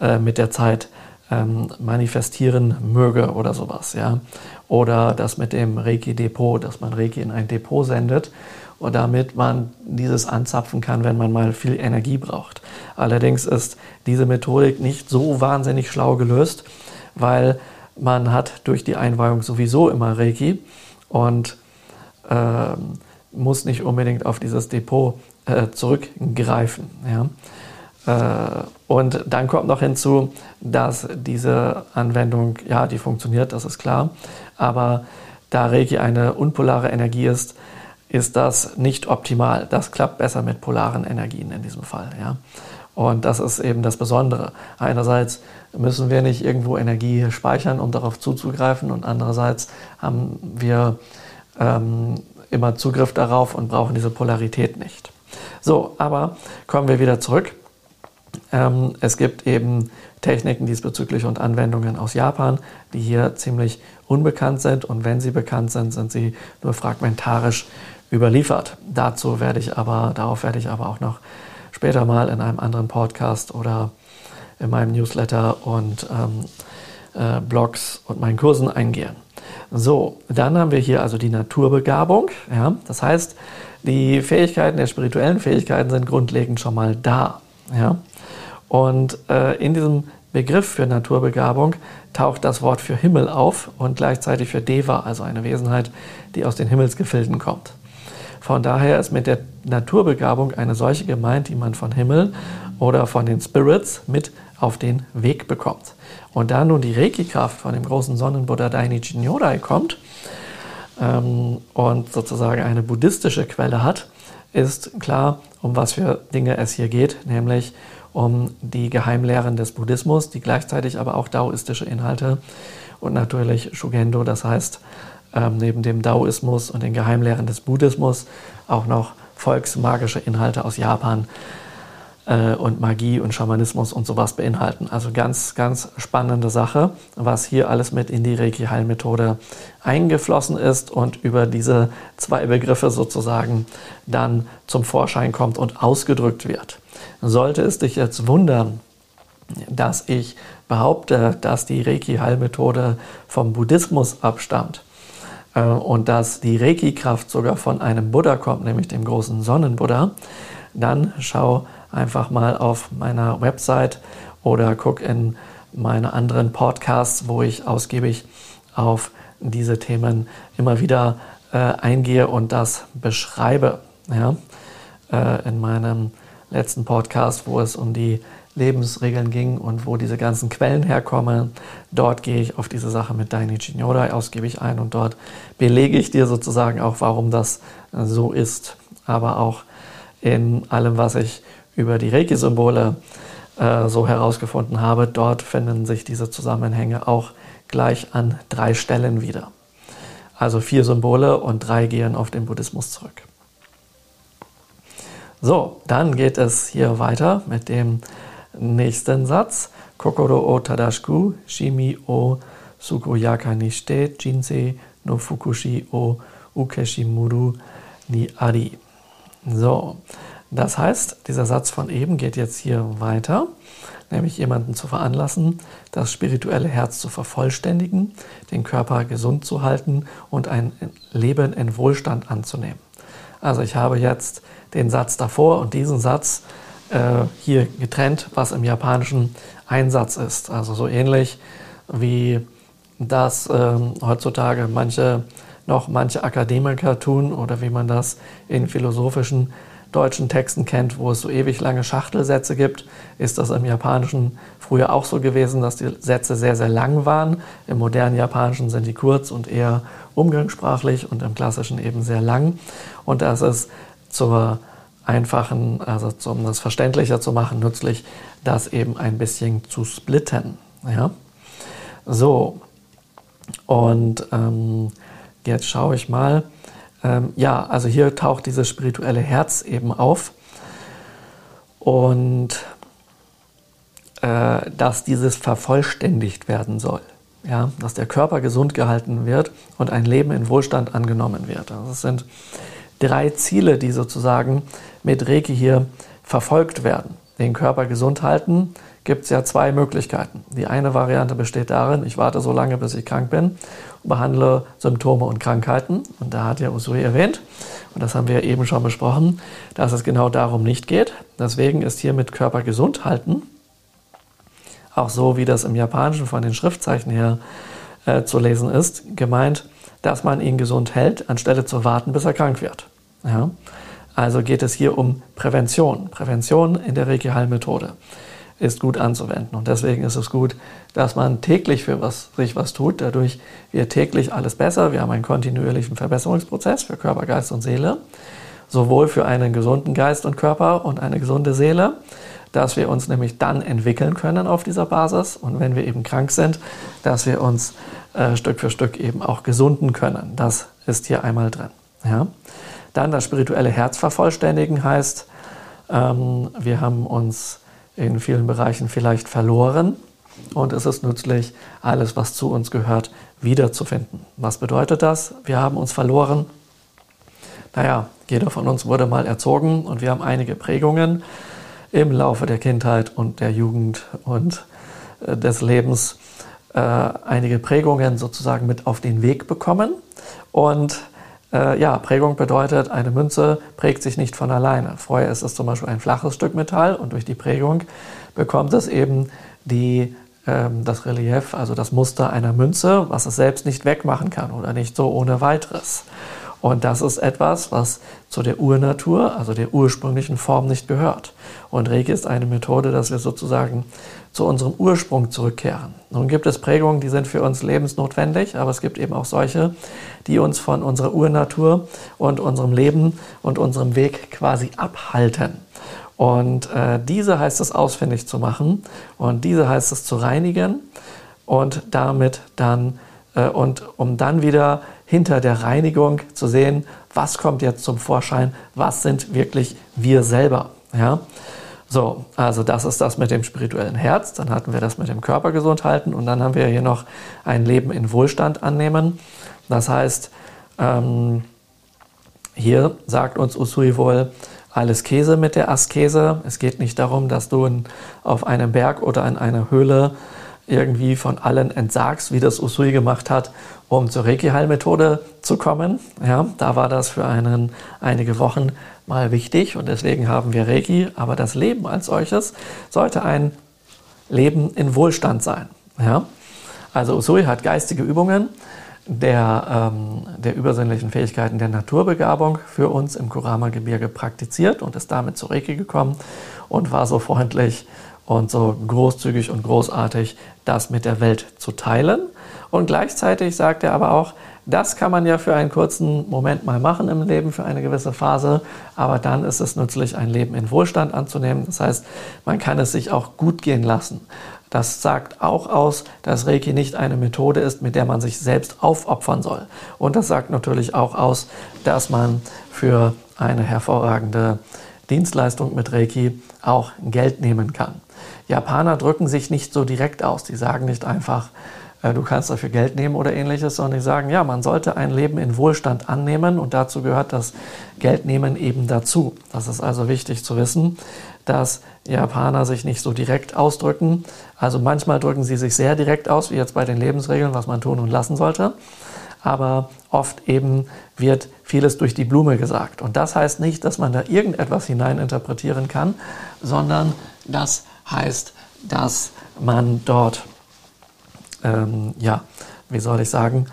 äh, mit der Zeit ähm, manifestieren möge oder sowas, ja. Oder das mit dem Reiki-Depot, dass man Reiki in ein Depot sendet und damit man dieses anzapfen kann, wenn man mal viel Energie braucht. Allerdings ist diese Methodik nicht so wahnsinnig schlau gelöst, weil man hat durch die Einweihung sowieso immer Reiki und äh, muss nicht unbedingt auf dieses Depot äh, zurückgreifen. Ja. Äh, und dann kommt noch hinzu, dass diese Anwendung, ja, die funktioniert, das ist klar, aber da Reiki eine unpolare Energie ist, ist das nicht optimal. Das klappt besser mit polaren Energien in diesem Fall. Ja. Und das ist eben das Besondere. Einerseits müssen wir nicht irgendwo Energie speichern, um darauf zuzugreifen, und andererseits haben wir ähm, immer Zugriff darauf und brauchen diese Polarität nicht. So, aber kommen wir wieder zurück. Ähm, es gibt eben Techniken diesbezüglich und Anwendungen aus Japan, die hier ziemlich unbekannt sind und wenn sie bekannt sind, sind sie nur fragmentarisch überliefert. Dazu werde ich aber, darauf werde ich aber auch noch später mal in einem anderen Podcast oder in meinem Newsletter und ähm, äh, Blogs und meinen Kursen eingehen. So, dann haben wir hier also die Naturbegabung. Ja? Das heißt, die Fähigkeiten der spirituellen Fähigkeiten sind grundlegend schon mal da. Ja? Und äh, in diesem Begriff für Naturbegabung taucht das Wort für Himmel auf und gleichzeitig für Deva, also eine Wesenheit, die aus den Himmelsgefilden kommt. Von daher ist mit der Naturbegabung eine solche gemeint, die man von Himmel oder von den Spirits mit auf den Weg bekommt. Und da nun die Reiki-Kraft von dem großen Sonnenbuddha Dainichi Nyorai kommt ähm, und sozusagen eine buddhistische Quelle hat, ist klar, um was für Dinge es hier geht, nämlich um die Geheimlehren des Buddhismus, die gleichzeitig aber auch daoistische Inhalte und natürlich Shugendo, das heißt ähm, neben dem Daoismus und den Geheimlehren des Buddhismus auch noch volksmagische Inhalte aus Japan äh, und Magie und Schamanismus und sowas beinhalten. Also ganz, ganz spannende Sache, was hier alles mit in die Reiki-Heilmethode eingeflossen ist und über diese zwei Begriffe sozusagen dann zum Vorschein kommt und ausgedrückt wird. Sollte es dich jetzt wundern, dass ich behaupte, dass die Reiki-Heilmethode vom Buddhismus abstammt, äh, und dass die Reiki-Kraft sogar von einem Buddha kommt, nämlich dem großen Sonnenbuddha, dann schau einfach mal auf meiner Website oder guck in meine anderen Podcasts, wo ich ausgiebig auf diese Themen immer wieder äh, eingehe und das beschreibe. Ja? Äh, in meinem letzten Podcast, wo es um die Lebensregeln ging und wo diese ganzen Quellen herkommen. Dort gehe ich auf diese Sache mit Dainichi Nyorai ausgiebig ein und dort belege ich dir sozusagen auch, warum das so ist. Aber auch in allem, was ich über die Reiki-Symbole äh, so herausgefunden habe, dort finden sich diese Zusammenhänge auch gleich an drei Stellen wieder. Also vier Symbole und drei gehen auf den Buddhismus zurück. So, dann geht es hier weiter mit dem Nächsten Satz. Kokoro o tadashiku, shimi o sukoyaka ni shite, jinsei no fukushi o ukeshimuru ni ari. So, das heißt, dieser Satz von eben geht jetzt hier weiter, nämlich jemanden zu veranlassen, das spirituelle Herz zu vervollständigen, den Körper gesund zu halten und ein Leben in Wohlstand anzunehmen. Also ich habe jetzt den Satz davor und diesen Satz äh, hier getrennt, was im japanischen Einsatz ist. Also so ähnlich wie das äh, heutzutage manche noch manche Akademiker tun oder wie man das in philosophischen deutschen Texten kennt, wo es so ewig lange Schachtelsätze gibt, ist das im Japanischen früher auch so gewesen, dass die Sätze sehr, sehr lang waren. Im modernen Japanischen sind die kurz und eher umgangssprachlich und im klassischen eben sehr lang. Und das ist zur einfachen, also um das verständlicher zu machen, nützlich, das eben ein bisschen zu splitten. Ja? So, und ähm, jetzt schaue ich mal. Ähm, ja, also hier taucht dieses spirituelle Herz eben auf. Und äh, dass dieses vervollständigt werden soll. Ja, dass der Körper gesund gehalten wird und ein Leben in Wohlstand angenommen wird. Also es sind drei Ziele, die sozusagen mit Reiki hier verfolgt werden. Den Körper gesund halten gibt es ja zwei Möglichkeiten. Die eine Variante besteht darin, ich warte so lange, bis ich krank bin behandle Symptome und Krankheiten. Und da hat ja Usui erwähnt, und das haben wir eben schon besprochen, dass es genau darum nicht geht. Deswegen ist hier mit Körper gesund halten, auch so wie das im Japanischen von den Schriftzeichen her äh, zu lesen ist, gemeint, dass man ihn gesund hält, anstelle zu warten, bis er krank wird. Ja? Also geht es hier um Prävention. Prävention in der Reiki-Heilmethode ist gut anzuwenden. Und deswegen ist es gut, dass man täglich für was, sich was tut. Dadurch wird täglich alles besser. Wir haben einen kontinuierlichen Verbesserungsprozess für Körper, Geist und Seele. Sowohl für einen gesunden Geist und Körper und eine gesunde Seele, dass wir uns nämlich dann entwickeln können auf dieser Basis. Und wenn wir eben krank sind, dass wir uns äh, Stück für Stück eben auch gesunden können. Das ist hier einmal drin. Ja? Dann das spirituelle Herz vervollständigen heißt, ähm, wir haben uns in vielen Bereichen vielleicht verloren und es ist nützlich, alles, was zu uns gehört, wiederzufinden. Was bedeutet das? Wir haben uns verloren. Naja, jeder von uns wurde mal erzogen und wir haben einige Prägungen im Laufe der Kindheit und der Jugend und äh, des Lebens äh, einige Prägungen sozusagen mit auf den Weg bekommen. Und äh, ja, Prägung bedeutet, eine Münze prägt sich nicht von alleine. Vorher ist es zum Beispiel ein flaches Stück Metall und durch die Prägung bekommt es eben die, ähm, das Relief, also das Muster einer Münze, was es selbst nicht wegmachen kann oder nicht so ohne weiteres. Und das ist etwas, was zu der Urnatur, also der ursprünglichen Form nicht gehört. Und Reiki ist eine Methode, dass wir sozusagen zu unserem Ursprung zurückkehren. Nun gibt es Prägungen, die sind für uns lebensnotwendig, aber es gibt eben auch solche, die uns von unserer Urnatur und unserem Leben und unserem Weg quasi abhalten. Und äh, diese heißt es ausfindig zu machen und diese heißt es zu reinigen und damit dann äh, und um dann wieder hinter der Reinigung zu sehen, was kommt jetzt zum Vorschein, was sind wirklich wir selber. Ja? So, also das ist das mit dem spirituellen Herz, dann hatten wir das mit dem Körper gesund halten und dann haben wir hier noch ein Leben in Wohlstand annehmen. Das heißt, ähm, hier sagt uns Usui wohl, alles Käse mit der Askese. Es geht nicht darum, dass du auf einem Berg oder in einer Höhle irgendwie von allen entsagst, wie das Usui gemacht hat, um zur Reiki-Heilmethode zu kommen. Ja, da war das für einen, einige Wochen mal wichtig und deswegen haben wir Reiki. Aber das Leben als solches sollte ein Leben in Wohlstand sein. Ja? Also Usui hat geistige Übungen der, ähm, der übersinnlichen Fähigkeiten der Naturbegabung für uns im Kurama-Gebirge praktiziert und ist damit zu Reiki gekommen und war so freundlich und so großzügig und großartig, das mit der Welt zu teilen. Und gleichzeitig sagt er aber auch, das kann man ja für einen kurzen Moment mal machen im Leben, für eine gewisse Phase, aber dann ist es nützlich, ein Leben in Wohlstand anzunehmen. Das heißt, man kann es sich auch gut gehen lassen. Das sagt auch aus, dass Reiki nicht eine Methode ist, mit der man sich selbst aufopfern soll. Und das sagt natürlich auch aus, dass man für eine hervorragende Dienstleistung mit Reiki auch Geld nehmen kann. Japaner drücken sich nicht so direkt aus. Die sagen nicht einfach, äh, du kannst dafür Geld nehmen oder ähnliches, sondern die sagen, ja, man sollte ein Leben in Wohlstand annehmen und dazu gehört das Geldnehmen eben dazu. Das ist also wichtig zu wissen, dass Japaner sich nicht so direkt ausdrücken. Also manchmal drücken sie sich sehr direkt aus, wie jetzt bei den Lebensregeln, was man tun und lassen sollte. Aber oft eben wird vieles durch die Blume gesagt. Und das heißt nicht, dass man da irgendetwas hineininterpretieren kann, sondern das heißt, dass man dort ähm, ja, wie soll ich sagen,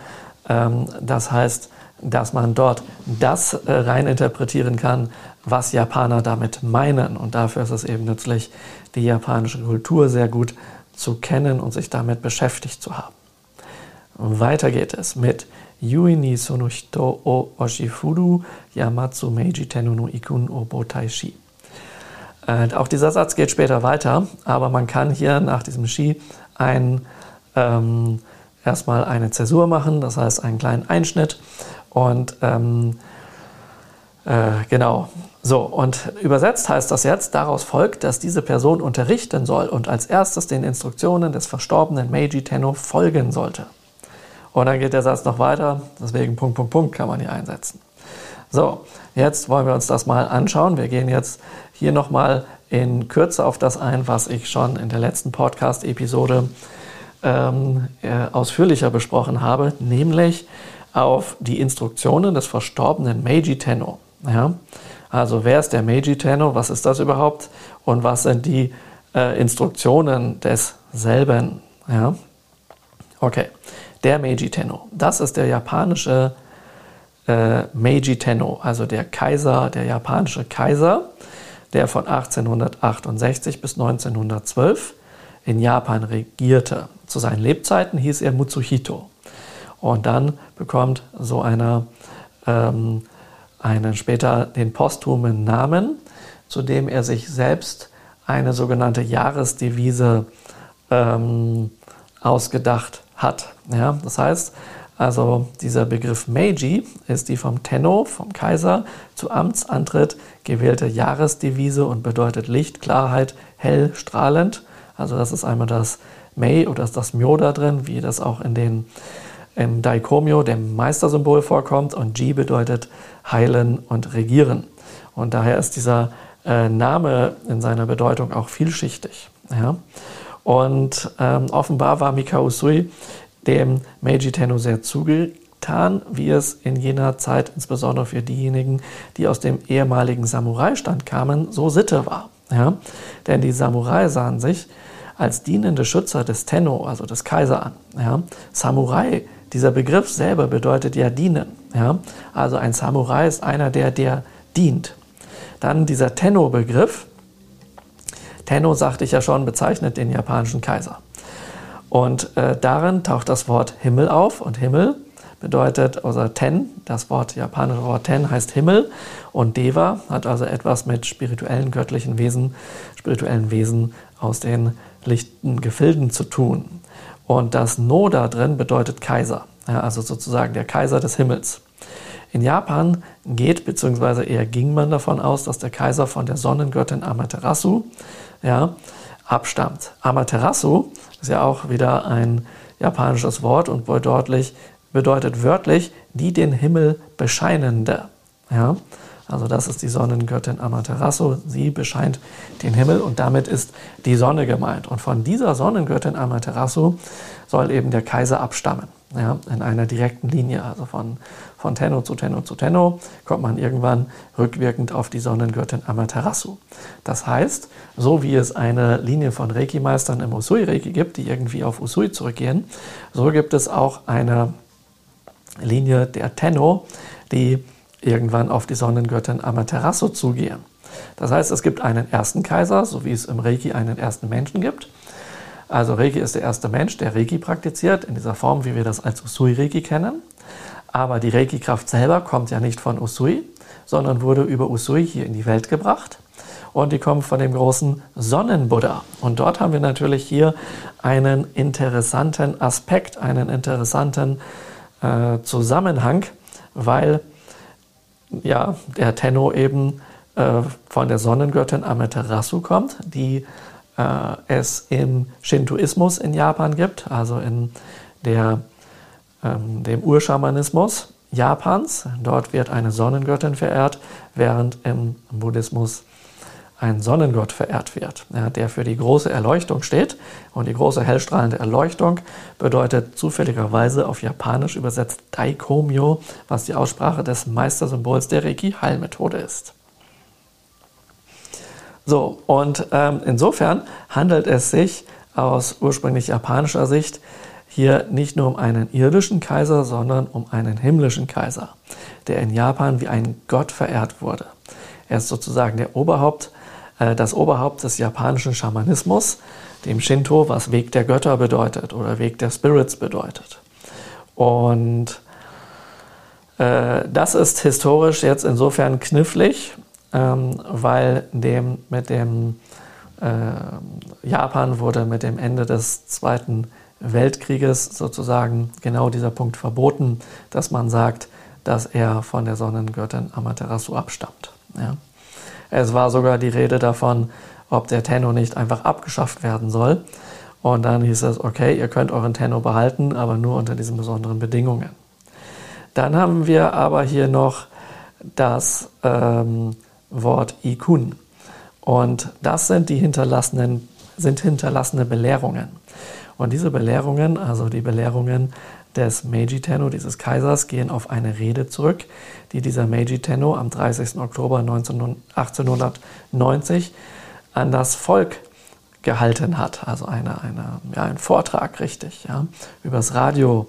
ähm, das heißt, dass man dort das äh, rein interpretieren kann, was Japaner damit meinen. Und dafür ist es eben nützlich, die japanische Kultur sehr gut zu kennen und sich damit beschäftigt zu haben. Weiter geht es mit Yui ni sono o oshifuru yamatsu meiji tenu no ikun o botaishi. Äh, auch dieser Satz geht später weiter, aber man kann hier nach diesem Shi ein ähm, erstmal eine Zäsur machen, das heißt einen kleinen Einschnitt und ähm, äh, genau. So, und übersetzt heißt das jetzt, daraus folgt, dass diese Person unterrichten soll und als erstes den Instruktionen des verstorbenen Meiji Tenno folgen sollte. Und dann geht der Satz noch weiter, deswegen Punkt, Punkt, Punkt kann man hier einsetzen. So, jetzt wollen wir uns das mal anschauen. Wir gehen jetzt hier nochmal in Kürze auf das ein, was ich schon in der letzten Podcast-Episode ähm, äh, ausführlicher besprochen habe, nämlich auf die Instruktionen des verstorbenen Meiji Tenno. Ja? Also wer ist der Meiji Tenno, was ist das überhaupt und was sind die äh, Instruktionen desselben? Ja? Okay, der Meiji Tenno, das ist der japanische äh, Meiji Tenno, also der Kaiser, der japanische Kaiser, der von 1868 bis 1912 in Japan regierte. Zu seinen Lebzeiten hieß er Mutsuhito. Und dann bekommt so einer ähm, einen später den posthumen Namen, zu dem er sich selbst eine sogenannte Jahresdevise ähm, ausgedacht hat. Ja, das heißt, also dieser Begriff Meiji ist die vom Tenno, vom Kaiser, zu Amtsantritt gewählte Jahresdevise und bedeutet Licht, Klarheit, hell, strahlend. Also das ist einmal das Mei oder das Myo da drin, wie das auch in den im Daikomyo, dem Meistersymbol, vorkommt. Und Ji bedeutet heilen und regieren. Und daher ist dieser äh, Name in seiner Bedeutung auch vielschichtig. Ja? Und ähm, offenbar war Mikao Usui dem Meiji Tenno sehr zugetan, wie es in jener Zeit insbesondere für diejenigen, die aus dem ehemaligen Samurai-Stand kamen, so Sitte war. Ja? Denn die Samurai sahen sich als dienende Schützer des Tenno, also des Kaiser an. Ja? Samurai, dieser Begriff selber bedeutet ja dienen. Ja? Also ein Samurai ist einer, der der dient. Dann dieser Tenno-Begriff. Tenno, sagte ich ja schon, bezeichnet den japanischen Kaiser. Und äh, darin taucht das Wort Himmel auf und Himmel bedeutet, also Ten, das Wort japanische Wort Ten heißt Himmel und Deva hat also etwas mit spirituellen göttlichen Wesen, spirituellen Wesen aus den lichten Gefilden zu tun. Und das No da drin bedeutet Kaiser, ja, also sozusagen der Kaiser des Himmels. In Japan geht bzw. eher ging man davon aus, dass der Kaiser von der Sonnengöttin Amaterasu ja, abstammt. Amaterasu ist ja auch wieder ein japanisches Wort und bedeutet, bedeutet wörtlich die den Himmel bescheinende. Ja? Also das ist die Sonnengöttin Amaterasu. Sie bescheint den Himmel und damit ist die Sonne gemeint. Und von dieser Sonnengöttin Amaterasu soll eben der Kaiser abstammen. Ja, in einer direkten Linie, also von, von Tenno zu Tenno zu Tenno, kommt man irgendwann rückwirkend auf die Sonnengöttin Amaterasu. Das heißt, so wie es eine Linie von Reiki-Meistern im Usui-Reiki gibt, die irgendwie auf Usui zurückgehen, so gibt es auch eine Linie der Tenno, die irgendwann auf die Sonnengöttin Amaterasu zugehen. Das heißt, es gibt einen ersten Kaiser, so wie es im Reiki einen ersten Menschen gibt. Also Reiki ist der erste Mensch, der Reiki praktiziert, in dieser Form, wie wir das als Usui-Reiki kennen. Aber die Reiki-Kraft selber kommt ja nicht von Usui, sondern wurde über Usui hier in die Welt gebracht. Und die kommt von dem großen Sonnenbuddha. Und dort haben wir natürlich hier einen interessanten Aspekt, einen interessanten äh, Zusammenhang, weil ja, der Tenno eben äh, von der Sonnengöttin Amaterasu kommt, die äh, es im Shintoismus in Japan gibt, also in der, ähm, dem Urschamanismus Japans. Dort wird eine Sonnengöttin verehrt, während im Buddhismus ein Sonnengott verehrt wird, ja, der für die große Erleuchtung steht. Und die große hellstrahlende Erleuchtung bedeutet zufälligerweise auf Japanisch übersetzt Daikomyo, was die Aussprache des Meistersymbols der Reiki-Heilmethode ist. So, und ähm, insofern handelt es sich aus ursprünglich japanischer Sicht hier nicht nur um einen irdischen Kaiser, sondern um einen himmlischen Kaiser, der in Japan wie ein Gott verehrt wurde. Er ist sozusagen der Oberhaupt, äh, das Oberhaupt des japanischen Schamanismus, dem Shinto, was Weg der Götter bedeutet oder Weg der Spirits bedeutet. Und äh, das ist historisch jetzt insofern knifflig, ähm, weil dem, mit dem äh, Japan wurde mit dem Ende des Zweiten Weltkrieges sozusagen genau dieser Punkt verboten, dass man sagt, dass er von der Sonnengöttin Amaterasu abstammt. Ja. Es war sogar die Rede davon, ob der Tenno nicht einfach abgeschafft werden soll. Und dann hieß es, okay, ihr könnt euren Tenno behalten, aber nur unter diesen besonderen Bedingungen. Dann haben wir aber hier noch das ähm, Wort Ikun. Und das sind die hinterlassenen, sind hinterlassene Belehrungen. Und diese Belehrungen, also die Belehrungen des Meiji Tenno, dieses Kaisers, gehen auf eine Rede zurück, die dieser Meiji Tenno am 30. Oktober 1890 an das Volk gehalten hat. Also eine, eine, ja, ein Vortrag, richtig, ja, übers Radio,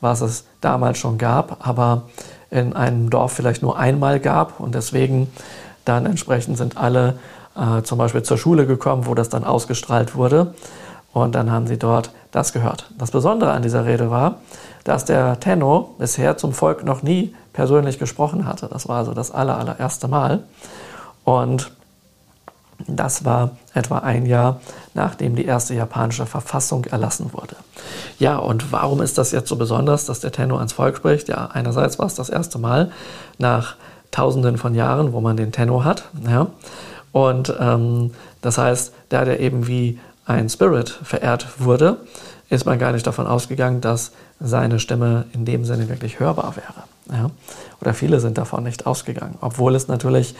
was es damals schon gab, aber in einem Dorf vielleicht nur einmal gab und deswegen dann entsprechend sind alle äh, zum Beispiel zur Schule gekommen, wo das dann ausgestrahlt wurde und dann haben sie dort das gehört. Das Besondere an dieser Rede war, dass der Tenno bisher zum Volk noch nie persönlich gesprochen hatte. Das war also das aller, allererste Mal. Und das war etwa ein Jahr, nachdem die erste japanische Verfassung erlassen wurde. Ja, und warum ist das jetzt so besonders, dass der Tenno ans Volk spricht? Ja, einerseits war es das erste Mal nach Tausenden von Jahren, wo man den Tenno hat. Ja. Und ähm, das heißt, da der eben wie ein Spirit verehrt wurde, ist man gar nicht davon ausgegangen, dass seine Stimme in dem Sinne wirklich hörbar wäre. Ja. Oder viele sind davon nicht ausgegangen, obwohl es natürlich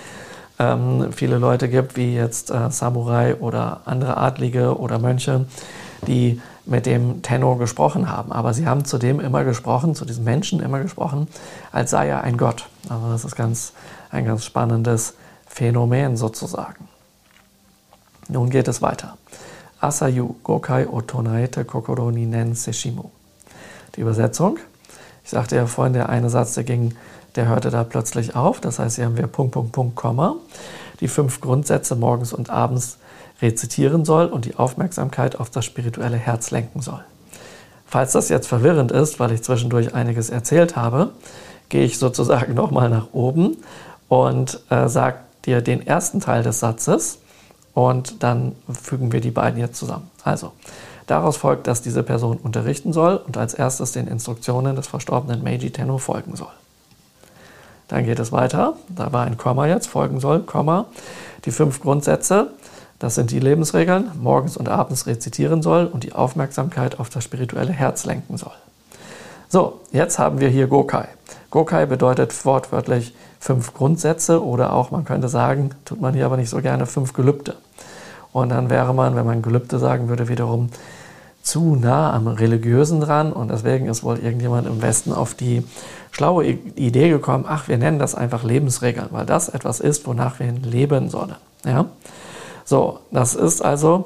ähm, viele Leute gibt, wie jetzt äh, Samurai oder andere Adlige oder Mönche, die mit dem Tenno gesprochen haben. Aber sie haben zu dem immer gesprochen, zu diesem Menschen immer gesprochen, als sei er ein Gott. Also das ist ganz, ein ganz spannendes Phänomen sozusagen. Nun geht es weiter. Asayu Gokai Otonaete Kokoro ni nen Seshimu. Die Übersetzung. Ich sagte ja vorhin, der eine Satz, der ging der hörte da plötzlich auf. Das heißt, hier haben wir Punkt, Punkt, Punkt, Komma, die fünf Grundsätze morgens und abends rezitieren soll und die Aufmerksamkeit auf das spirituelle Herz lenken soll. Falls das jetzt verwirrend ist, weil ich zwischendurch einiges erzählt habe, gehe ich sozusagen nochmal nach oben und äh, sage dir den ersten Teil des Satzes und dann fügen wir die beiden jetzt zusammen. Also, daraus folgt, dass diese Person unterrichten soll und als erstes den Instruktionen des verstorbenen Meiji Tenno folgen soll. Dann geht es weiter. Da war ein Komma jetzt, folgen soll, Komma. Die fünf Grundsätze, das sind die Lebensregeln, morgens und abends rezitieren soll und die Aufmerksamkeit auf das spirituelle Herz lenken soll. So, jetzt haben wir hier Gokai. Gokai bedeutet wortwörtlich fünf Grundsätze oder auch, man könnte sagen, tut man hier aber nicht so gerne, fünf Gelübde. Und dann wäre man, wenn man Gelübde sagen würde, wiederum zu nah am Religiösen dran und deswegen ist wohl irgendjemand im Westen auf die schlaue Idee gekommen, ach, wir nennen das einfach Lebensregeln, weil das etwas ist, wonach wir leben sollen. Ja? So, das ist also,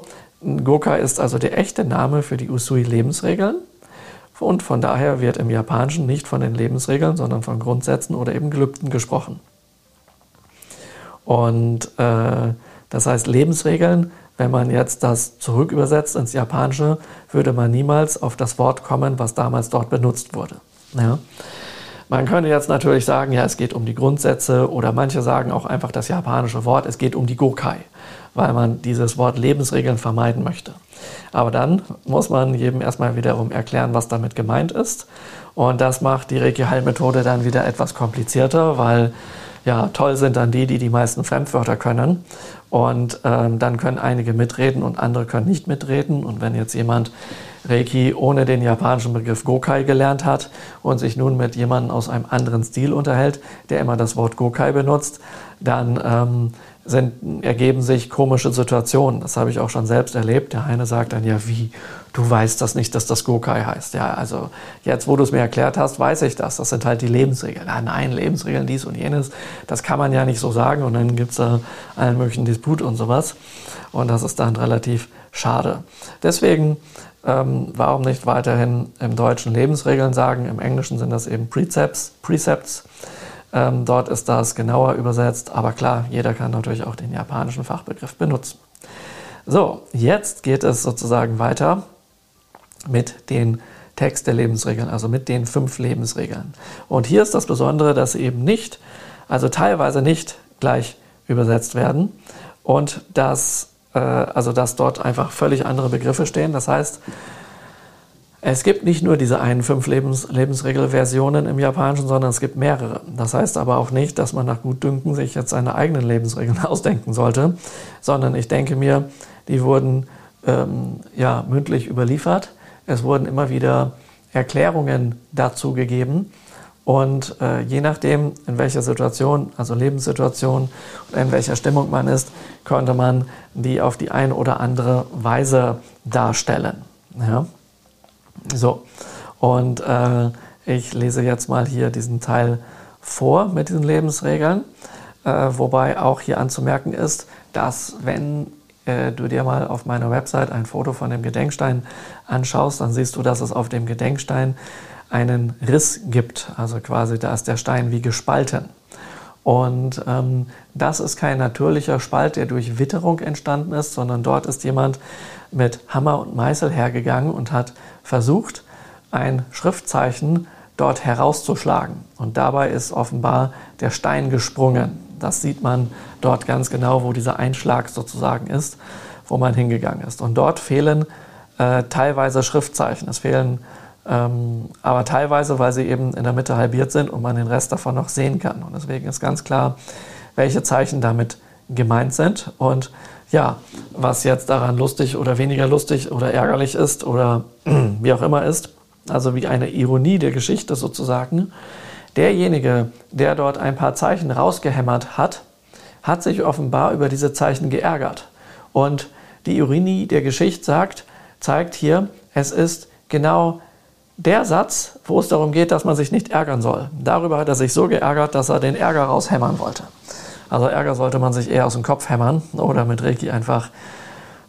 Goka ist also der echte Name für die Usui-Lebensregeln und von daher wird im Japanischen nicht von den Lebensregeln, sondern von Grundsätzen oder eben Gelübden gesprochen. Und äh, das heißt, Lebensregeln wenn man jetzt das zurückübersetzt ins Japanische, würde man niemals auf das Wort kommen, was damals dort benutzt wurde. Ja. Man könnte jetzt natürlich sagen, ja, es geht um die Grundsätze oder manche sagen auch einfach das japanische Wort, es geht um die Gokai, weil man dieses Wort Lebensregeln vermeiden möchte. Aber dann muss man jedem erstmal wiederum erklären, was damit gemeint ist. Und das macht die Reiki-Heilmethode dann wieder etwas komplizierter, weil ja, toll sind dann die, die die meisten Fremdwörter können. Und ähm, dann können einige mitreden und andere können nicht mitreden. Und wenn jetzt jemand Reiki ohne den japanischen Begriff Gokai gelernt hat und sich nun mit jemandem aus einem anderen Stil unterhält, der immer das Wort Gokai benutzt, dann ähm, sind, ergeben sich komische Situationen. Das habe ich auch schon selbst erlebt. Der eine sagt dann, ja, wie, du weißt das nicht, dass das Gokai heißt. Ja, also jetzt, wo du es mir erklärt hast, weiß ich das. Das sind halt die Lebensregeln. Ja, nein, Lebensregeln, dies und jenes, das kann man ja nicht so sagen. Und dann gibt es da allen möglichen Disput und sowas. Und das ist dann relativ schade. Deswegen, ähm, warum nicht weiterhin im Deutschen Lebensregeln sagen? Im Englischen sind das eben Precepts. Precepts. Ähm, dort ist das genauer übersetzt, aber klar, jeder kann natürlich auch den japanischen Fachbegriff benutzen. So, jetzt geht es sozusagen weiter mit den Text der Lebensregeln, also mit den fünf Lebensregeln. Und hier ist das Besondere, dass sie eben nicht, also teilweise nicht gleich übersetzt werden und dass, äh, also dass dort einfach völlig andere Begriffe stehen. Das heißt, es gibt nicht nur diese einen fünf Lebens Lebensregelversionen im Japanischen, sondern es gibt mehrere. Das heißt aber auch nicht, dass man nach Gutdünken sich jetzt seine eigenen Lebensregeln ausdenken sollte, sondern ich denke mir, die wurden ähm, ja, mündlich überliefert. Es wurden immer wieder Erklärungen dazu gegeben. Und äh, je nachdem, in welcher Situation, also Lebenssituation oder in welcher Stimmung man ist, konnte man die auf die eine oder andere Weise darstellen. Ja? So, und äh, ich lese jetzt mal hier diesen Teil vor mit diesen Lebensregeln, äh, wobei auch hier anzumerken ist, dass wenn äh, du dir mal auf meiner Website ein Foto von dem Gedenkstein anschaust, dann siehst du, dass es auf dem Gedenkstein einen Riss gibt. Also quasi da ist der Stein wie gespalten. Und ähm, das ist kein natürlicher Spalt, der durch Witterung entstanden ist, sondern dort ist jemand mit Hammer und Meißel hergegangen und hat versucht, ein Schriftzeichen dort herauszuschlagen. Und dabei ist offenbar der Stein gesprungen. Das sieht man dort ganz genau, wo dieser Einschlag sozusagen ist, wo man hingegangen ist. Und dort fehlen äh, teilweise Schriftzeichen. Es fehlen ähm, aber teilweise, weil sie eben in der Mitte halbiert sind und man den Rest davon noch sehen kann. Und deswegen ist ganz klar, welche Zeichen damit gemeint sind. Und ja, was jetzt daran lustig oder weniger lustig oder ärgerlich ist oder wie auch immer ist, also wie eine Ironie der Geschichte sozusagen, derjenige, der dort ein paar Zeichen rausgehämmert hat, hat sich offenbar über diese Zeichen geärgert. Und die Ironie der Geschichte sagt, zeigt hier, es ist genau der Satz, wo es darum geht, dass man sich nicht ärgern soll. Darüber hat er sich so geärgert, dass er den Ärger raushämmern wollte. Also Ärger sollte man sich eher aus dem Kopf hämmern oder mit Reiki einfach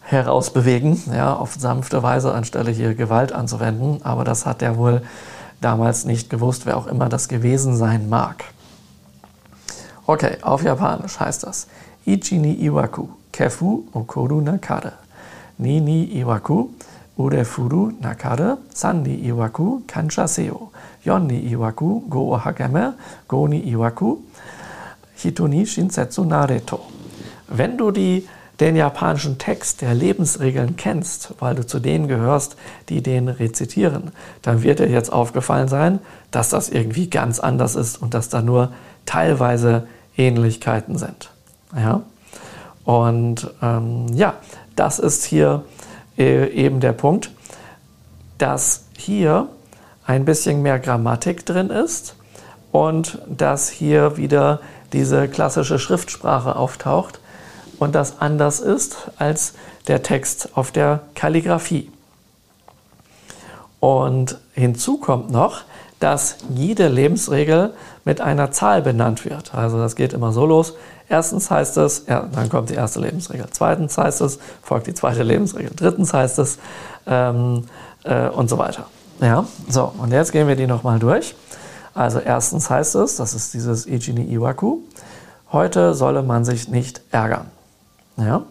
herausbewegen, ja, auf sanfte Weise, anstelle hier Gewalt anzuwenden. Aber das hat er wohl damals nicht gewusst, wer auch immer das gewesen sein mag. Okay, auf Japanisch heißt das Ichi ni Iwaku, Kefu Okoru Nakare. Ni ni Iwaku, Urefuru Nakare, Sandi Iwaku, Kanchaseo, Yonni Iwaku, Go Hagame, Goni Iwaku, Hitoni Shinsetsu Nareto. Wenn du die, den japanischen Text der Lebensregeln kennst, weil du zu denen gehörst, die den rezitieren, dann wird dir jetzt aufgefallen sein, dass das irgendwie ganz anders ist und dass da nur teilweise Ähnlichkeiten sind. Ja? Und ähm, ja, das ist hier äh, eben der Punkt, dass hier ein bisschen mehr Grammatik drin ist und dass hier wieder diese klassische Schriftsprache auftaucht und das anders ist als der Text auf der Kalligraphie. Und hinzu kommt noch, dass jede Lebensregel mit einer Zahl benannt wird. Also das geht immer so los. Erstens heißt es, ja, dann kommt die erste Lebensregel. Zweitens heißt es, folgt die zweite Lebensregel. Drittens heißt es ähm, äh, und so weiter. Ja, so, und jetzt gehen wir die nochmal durch. Also erstens heißt es, das ist dieses Ichini Iwaku, heute solle man sich nicht ärgern. Ja?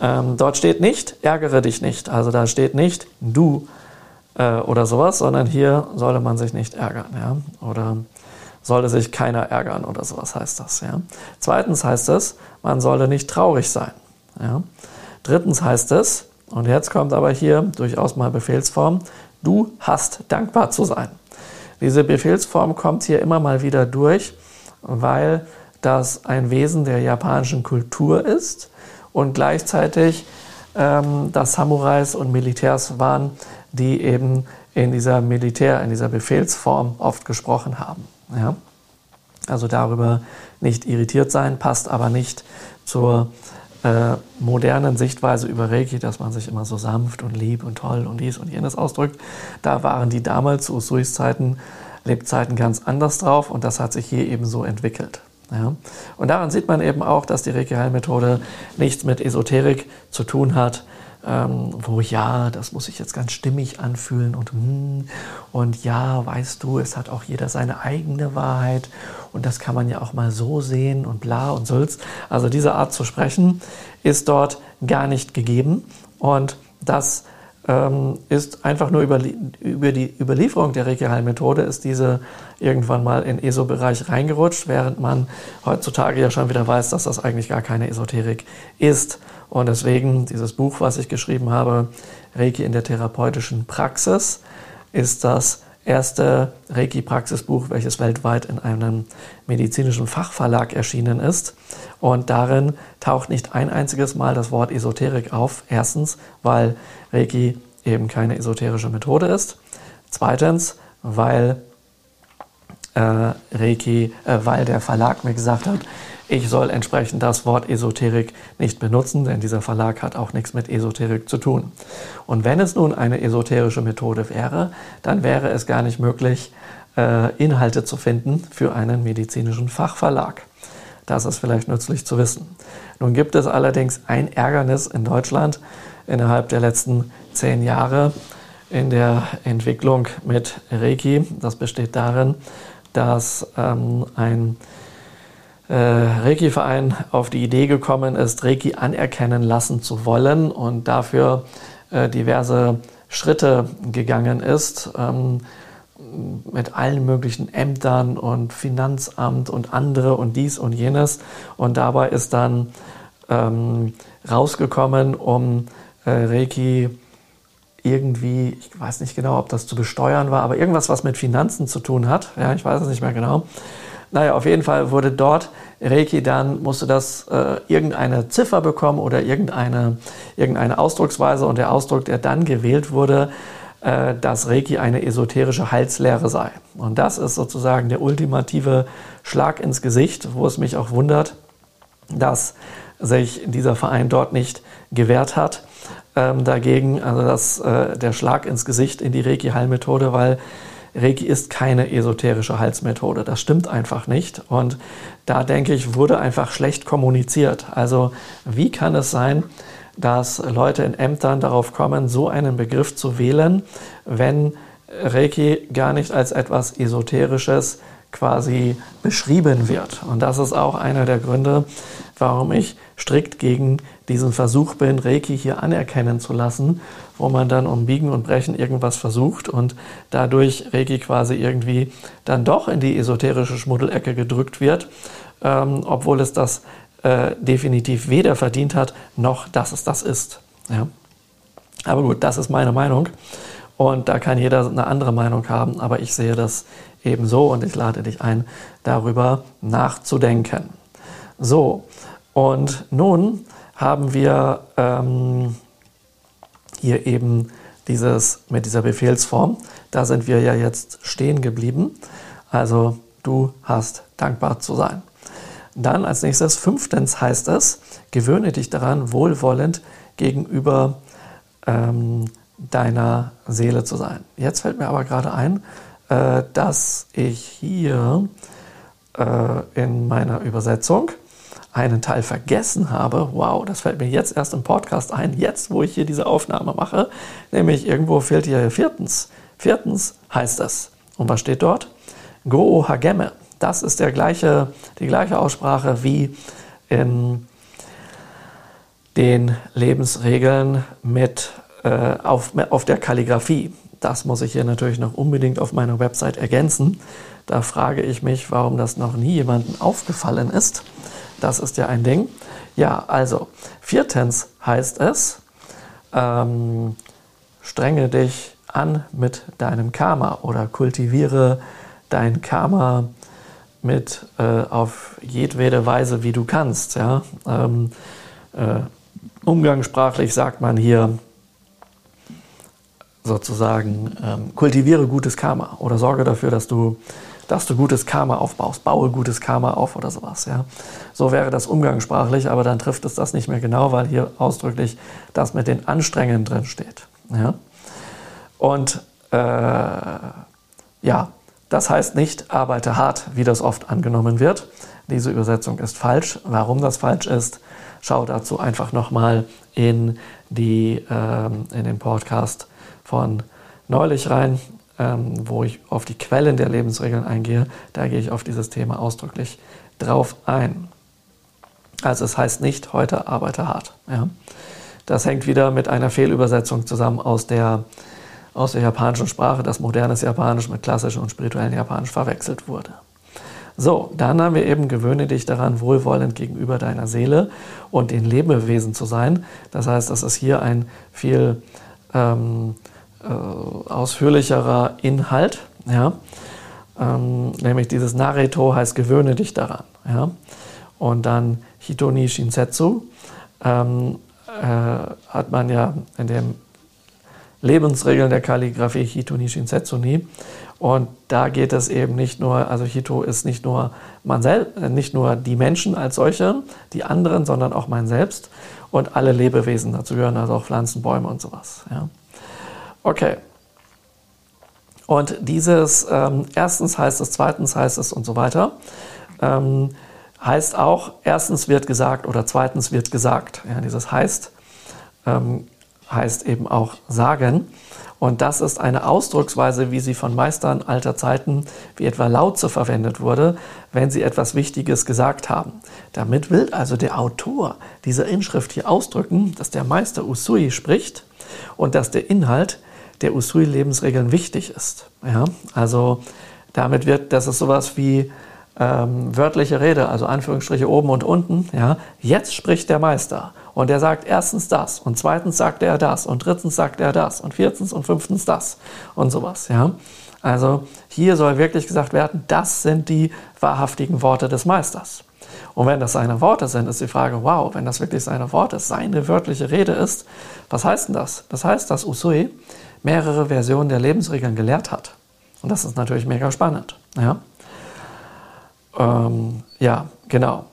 Ähm, dort steht nicht, ärgere dich nicht. Also da steht nicht, du äh, oder sowas, sondern hier solle man sich nicht ärgern. Ja? Oder sollte sich keiner ärgern oder sowas heißt das. Ja? Zweitens heißt es, man solle nicht traurig sein. Ja? Drittens heißt es, und jetzt kommt aber hier durchaus mal Befehlsform, du hast dankbar zu sein. Diese Befehlsform kommt hier immer mal wieder durch, weil das ein Wesen der japanischen Kultur ist und gleichzeitig ähm, das Samurais und Militärs waren, die eben in dieser Militär, in dieser Befehlsform oft gesprochen haben. Ja? Also darüber nicht irritiert sein, passt aber nicht zur äh, modernen Sichtweise über Reiki, dass man sich immer so sanft und lieb und toll und dies und jenes ausdrückt. Da waren die damals zu Usuis Zeiten, Lebzeiten ganz anders drauf und das hat sich hier eben so entwickelt. Ja? Und daran sieht man eben auch, dass die Reiki-Heilmethode nichts mit Esoterik zu tun hat, ähm, wo ja, das muss sich jetzt ganz stimmig anfühlen und hm, und ja, weißt du, es hat auch jeder seine eigene Wahrheit und das kann man ja auch mal so sehen und bla und sülz. Also diese Art zu sprechen ist dort gar nicht gegeben und das ähm, ist einfach nur über, über die Überlieferung der Reiki-Heilmethode ist diese irgendwann mal in ESO-Bereich reingerutscht, während man heutzutage ja schon wieder weiß, dass das eigentlich gar keine Esoterik ist. Und deswegen dieses Buch, was ich geschrieben habe, Reiki in der therapeutischen Praxis, ist das erste Reiki-Praxisbuch, welches weltweit in einem medizinischen Fachverlag erschienen ist. Und darin taucht nicht ein einziges Mal das Wort Esoterik auf. Erstens, weil Reiki eben keine esoterische Methode ist. Zweitens, weil äh, Reiki, äh, weil der Verlag mir gesagt hat, ich soll entsprechend das Wort Esoterik nicht benutzen, denn dieser Verlag hat auch nichts mit Esoterik zu tun. Und wenn es nun eine esoterische Methode wäre, dann wäre es gar nicht möglich, äh, Inhalte zu finden für einen medizinischen Fachverlag. Das ist vielleicht nützlich zu wissen. Nun gibt es allerdings ein Ärgernis in Deutschland innerhalb der letzten zehn Jahre in der Entwicklung mit Reiki. Das besteht darin, dass ähm, ein äh, Reiki-Verein auf die Idee gekommen ist, Reiki anerkennen lassen zu wollen und dafür äh, diverse Schritte gegangen ist. Ähm, mit allen möglichen Ämtern und Finanzamt und andere und dies und jenes. Und dabei ist dann ähm, rausgekommen, um äh, Reiki irgendwie, ich weiß nicht genau, ob das zu besteuern war, aber irgendwas, was mit Finanzen zu tun hat. Ja, ich weiß es nicht mehr genau. Naja, auf jeden Fall wurde dort Reiki dann, musste das äh, irgendeine Ziffer bekommen oder irgendeine, irgendeine Ausdrucksweise und der Ausdruck, der dann gewählt wurde, äh, dass Reiki eine esoterische Heilslehre sei. Und das ist sozusagen der ultimative Schlag ins Gesicht, wo es mich auch wundert, dass sich dieser Verein dort nicht gewehrt hat ähm, dagegen, also das, äh, der Schlag ins Gesicht in die Reiki-Heilmethode, weil Reiki ist keine esoterische Heilsmethode. Das stimmt einfach nicht. Und da denke ich, wurde einfach schlecht kommuniziert. Also wie kann es sein, dass Leute in Ämtern darauf kommen, so einen Begriff zu wählen, wenn Reiki gar nicht als etwas Esoterisches quasi beschrieben wird. Und das ist auch einer der Gründe, warum ich strikt gegen diesen Versuch bin, Reiki hier anerkennen zu lassen, wo man dann um Biegen und Brechen irgendwas versucht und dadurch Reiki quasi irgendwie dann doch in die esoterische Schmuddelecke gedrückt wird, ähm, obwohl es das äh, definitiv weder verdient hat, noch dass es das ist. Ja? Aber gut, das ist meine Meinung. Und da kann jeder eine andere Meinung haben, aber ich sehe das ebenso und ich lade dich ein, darüber nachzudenken. So, und nun haben wir ähm, hier eben dieses mit dieser Befehlsform. Da sind wir ja jetzt stehen geblieben. Also du hast dankbar zu sein. Dann als nächstes, fünftens heißt es, gewöhne dich daran, wohlwollend gegenüber ähm, deiner Seele zu sein. Jetzt fällt mir aber gerade ein, äh, dass ich hier äh, in meiner Übersetzung einen Teil vergessen habe. Wow, das fällt mir jetzt erst im Podcast ein, jetzt wo ich hier diese Aufnahme mache. Nämlich irgendwo fehlt hier viertens. Viertens heißt es. Und was steht dort? Go Hageme. Das ist der gleiche, die gleiche Aussprache wie in den Lebensregeln mit, äh, auf, auf der Kalligrafie. Das muss ich hier natürlich noch unbedingt auf meiner Website ergänzen. Da frage ich mich, warum das noch nie jemandem aufgefallen ist. Das ist ja ein Ding. Ja, also viertens heißt es, ähm, strenge dich an mit deinem Karma oder kultiviere dein Karma mit äh, auf jedwede Weise, wie du kannst. Ja? Ähm, äh, umgangssprachlich sagt man hier sozusagen, ähm, kultiviere gutes Karma oder sorge dafür, dass du dass du gutes Karma aufbaust. Baue gutes Karma auf oder sowas. Ja. So wäre das umgangssprachlich, aber dann trifft es das nicht mehr genau, weil hier ausdrücklich das mit den Anstrengungen drin steht. Ja. Und äh, ja, das heißt nicht, arbeite hart, wie das oft angenommen wird. Diese Übersetzung ist falsch. Warum das falsch ist, schau dazu einfach nochmal in, äh, in den Podcast von neulich rein ähm, wo ich auf die Quellen der Lebensregeln eingehe, da gehe ich auf dieses Thema ausdrücklich drauf ein. Also es heißt nicht, heute arbeite hart. Ja? Das hängt wieder mit einer Fehlübersetzung zusammen aus der, aus der japanischen Sprache, dass modernes Japanisch mit klassischem und spirituellem Japanisch verwechselt wurde. So, dann haben wir eben, gewöhne dich daran, wohlwollend gegenüber deiner Seele und den Lebewesen zu sein. Das heißt, das ist hier ein viel ähm, äh, ausführlicherer Inhalt, ja? Ähm, nämlich dieses Nareto heißt gewöhne dich daran. Ja? Und dann Hitoni Shinsetsu ähm, äh, hat man ja in den Lebensregeln der Kalligrafie Hitoni Shinsetsu nie. Und da geht es eben nicht nur, also Hito ist nicht nur man selbst, äh, nicht nur die Menschen als solche, die anderen, sondern auch mein Selbst und alle Lebewesen dazu gehören, also auch Pflanzen, Bäume und sowas. Ja. Okay. Und dieses ähm, erstens heißt es, zweitens heißt es und so weiter, ähm, heißt auch, erstens wird gesagt oder zweitens wird gesagt. Ja, dieses heißt ähm, heißt eben auch sagen. Und das ist eine Ausdrucksweise, wie sie von Meistern alter Zeiten, wie etwa Lautze verwendet wurde, wenn sie etwas Wichtiges gesagt haben. Damit will also der Autor dieser Inschrift hier ausdrücken, dass der Meister Usui spricht und dass der Inhalt der Usui-Lebensregeln wichtig ist. Ja, also damit wird, das ist sowas wie ähm, wörtliche Rede, also Anführungsstriche oben und unten. Ja, jetzt spricht der Meister und er sagt erstens das und zweitens sagt er das und drittens sagt er das und viertens und fünftens das und sowas. Ja, also hier soll wirklich gesagt werden, das sind die wahrhaftigen Worte des Meisters. Und wenn das seine Worte sind, ist die Frage, wow, wenn das wirklich seine Worte, seine wörtliche Rede ist, was heißt denn das? Das heißt, dass Usui mehrere Versionen der Lebensregeln gelehrt hat. Und das ist natürlich mega spannend. Ja, ähm, ja genau.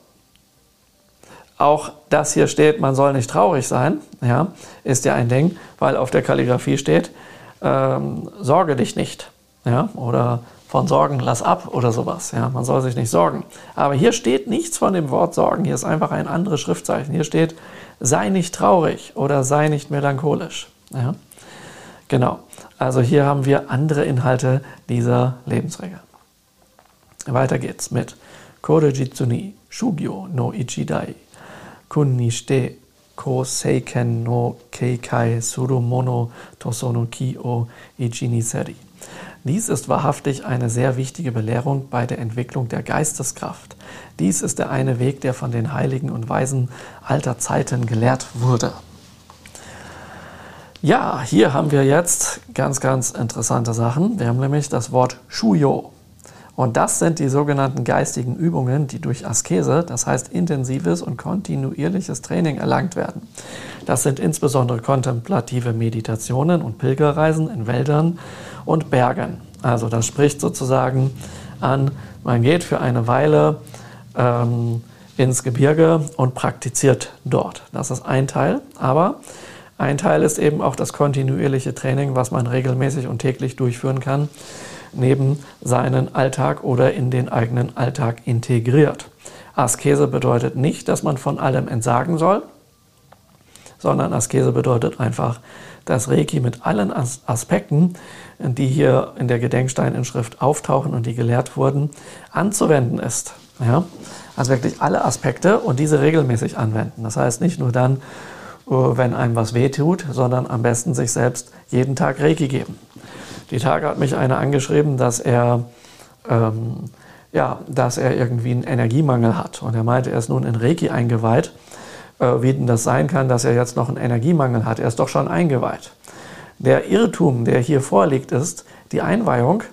Auch das hier steht, man soll nicht traurig sein, ja, ist ja ein Ding, weil auf der Kalligrafie steht, ähm, sorge dich nicht. Ja, oder von Sorgen lass ab oder sowas. Ja, man soll sich nicht sorgen. Aber hier steht nichts von dem Wort Sorgen. Hier ist einfach ein anderes Schriftzeichen. Hier steht, sei nicht traurig oder sei nicht melancholisch. Ja, genau. Also hier haben wir andere Inhalte dieser Lebensregel. Weiter geht's mit Korejitsu ni Shugyo no Ichidai kun ni shite ko seiken no keikai suru mono tosono ki o ichi ni seri. Dies ist wahrhaftig eine sehr wichtige Belehrung bei der Entwicklung der Geisteskraft. Dies ist der eine Weg, der von den Heiligen und Weisen alter Zeiten gelehrt wurde. Ja, hier haben wir jetzt ganz, ganz interessante Sachen. Wir haben nämlich das Wort Shuyo. Und das sind die sogenannten geistigen Übungen, die durch Askese, das heißt intensives und kontinuierliches Training erlangt werden. Das sind insbesondere kontemplative Meditationen und Pilgerreisen in Wäldern und Bergen. Also das spricht sozusagen an, man geht für eine Weile ähm, ins Gebirge und praktiziert dort. Das ist ein Teil. Aber ein Teil ist eben auch das kontinuierliche Training, was man regelmäßig und täglich durchführen kann neben seinen Alltag oder in den eigenen Alltag integriert. Askese bedeutet nicht, dass man von allem entsagen soll, sondern Askese bedeutet einfach, dass Reiki mit allen Aspekten, die hier in der Gedenksteininschrift auftauchen und die gelehrt wurden, anzuwenden ist. Ja? Also wirklich alle Aspekte und diese regelmäßig anwenden. Das heißt nicht nur dann, wenn einem was wehtut, sondern am besten sich selbst jeden Tag Reiki geben. Die Tage hat mich einer angeschrieben, dass er, ähm, ja, dass er irgendwie einen Energiemangel hat. Und er meinte, er ist nun in Reiki eingeweiht. Äh, wie denn das sein kann, dass er jetzt noch einen Energiemangel hat? Er ist doch schon eingeweiht. Der Irrtum, der hier vorliegt, ist, die Einweihung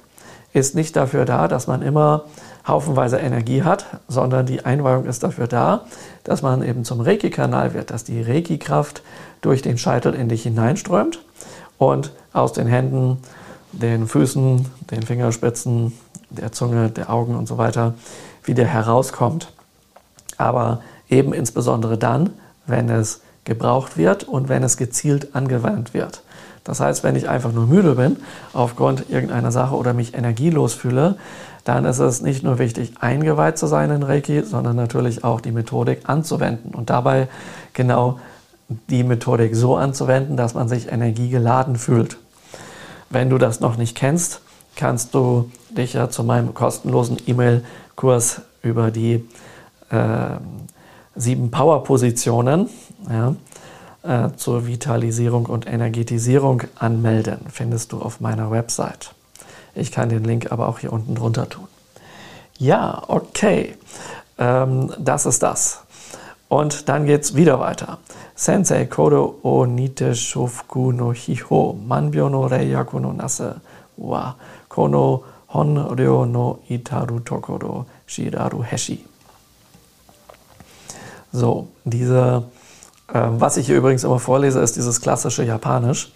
ist nicht dafür da, dass man immer haufenweise Energie hat, sondern die Einweihung ist dafür da, dass man eben zum Reiki-Kanal wird, dass die Reiki-Kraft durch den Scheitel in dich hineinströmt und aus den Händen den Füßen, den Fingerspitzen, der Zunge, der Augen und so weiter wieder herauskommt. Aber eben insbesondere dann, wenn es gebraucht wird und wenn es gezielt angewandt wird. Das heißt, wenn ich einfach nur müde bin aufgrund irgendeiner Sache oder mich energielos fühle, dann ist es nicht nur wichtig, eingeweiht zu sein in Reiki, sondern natürlich auch die Methodik anzuwenden und dabei genau die Methodik so anzuwenden, dass man sich energiegeladen fühlt. Wenn du das noch nicht kennst, kannst du dich ja zu meinem kostenlosen E-Mail-Kurs über die äh, sieben Power-Positionen ja, äh, zur Vitalisierung und Energetisierung anmelden. Findest du auf meiner Website. Ich kann den Link aber auch hier unten drunter tun. Ja, okay. Ähm, das ist das. Und dann geht es wieder weiter. Sensei kodo o nite shofuku no hiho manbyo no reiyaku no nase wa kono honryo no itaru tokoro shiraru heshi. So, diese, äh, was ich hier übrigens immer vorlese, ist dieses klassische Japanisch.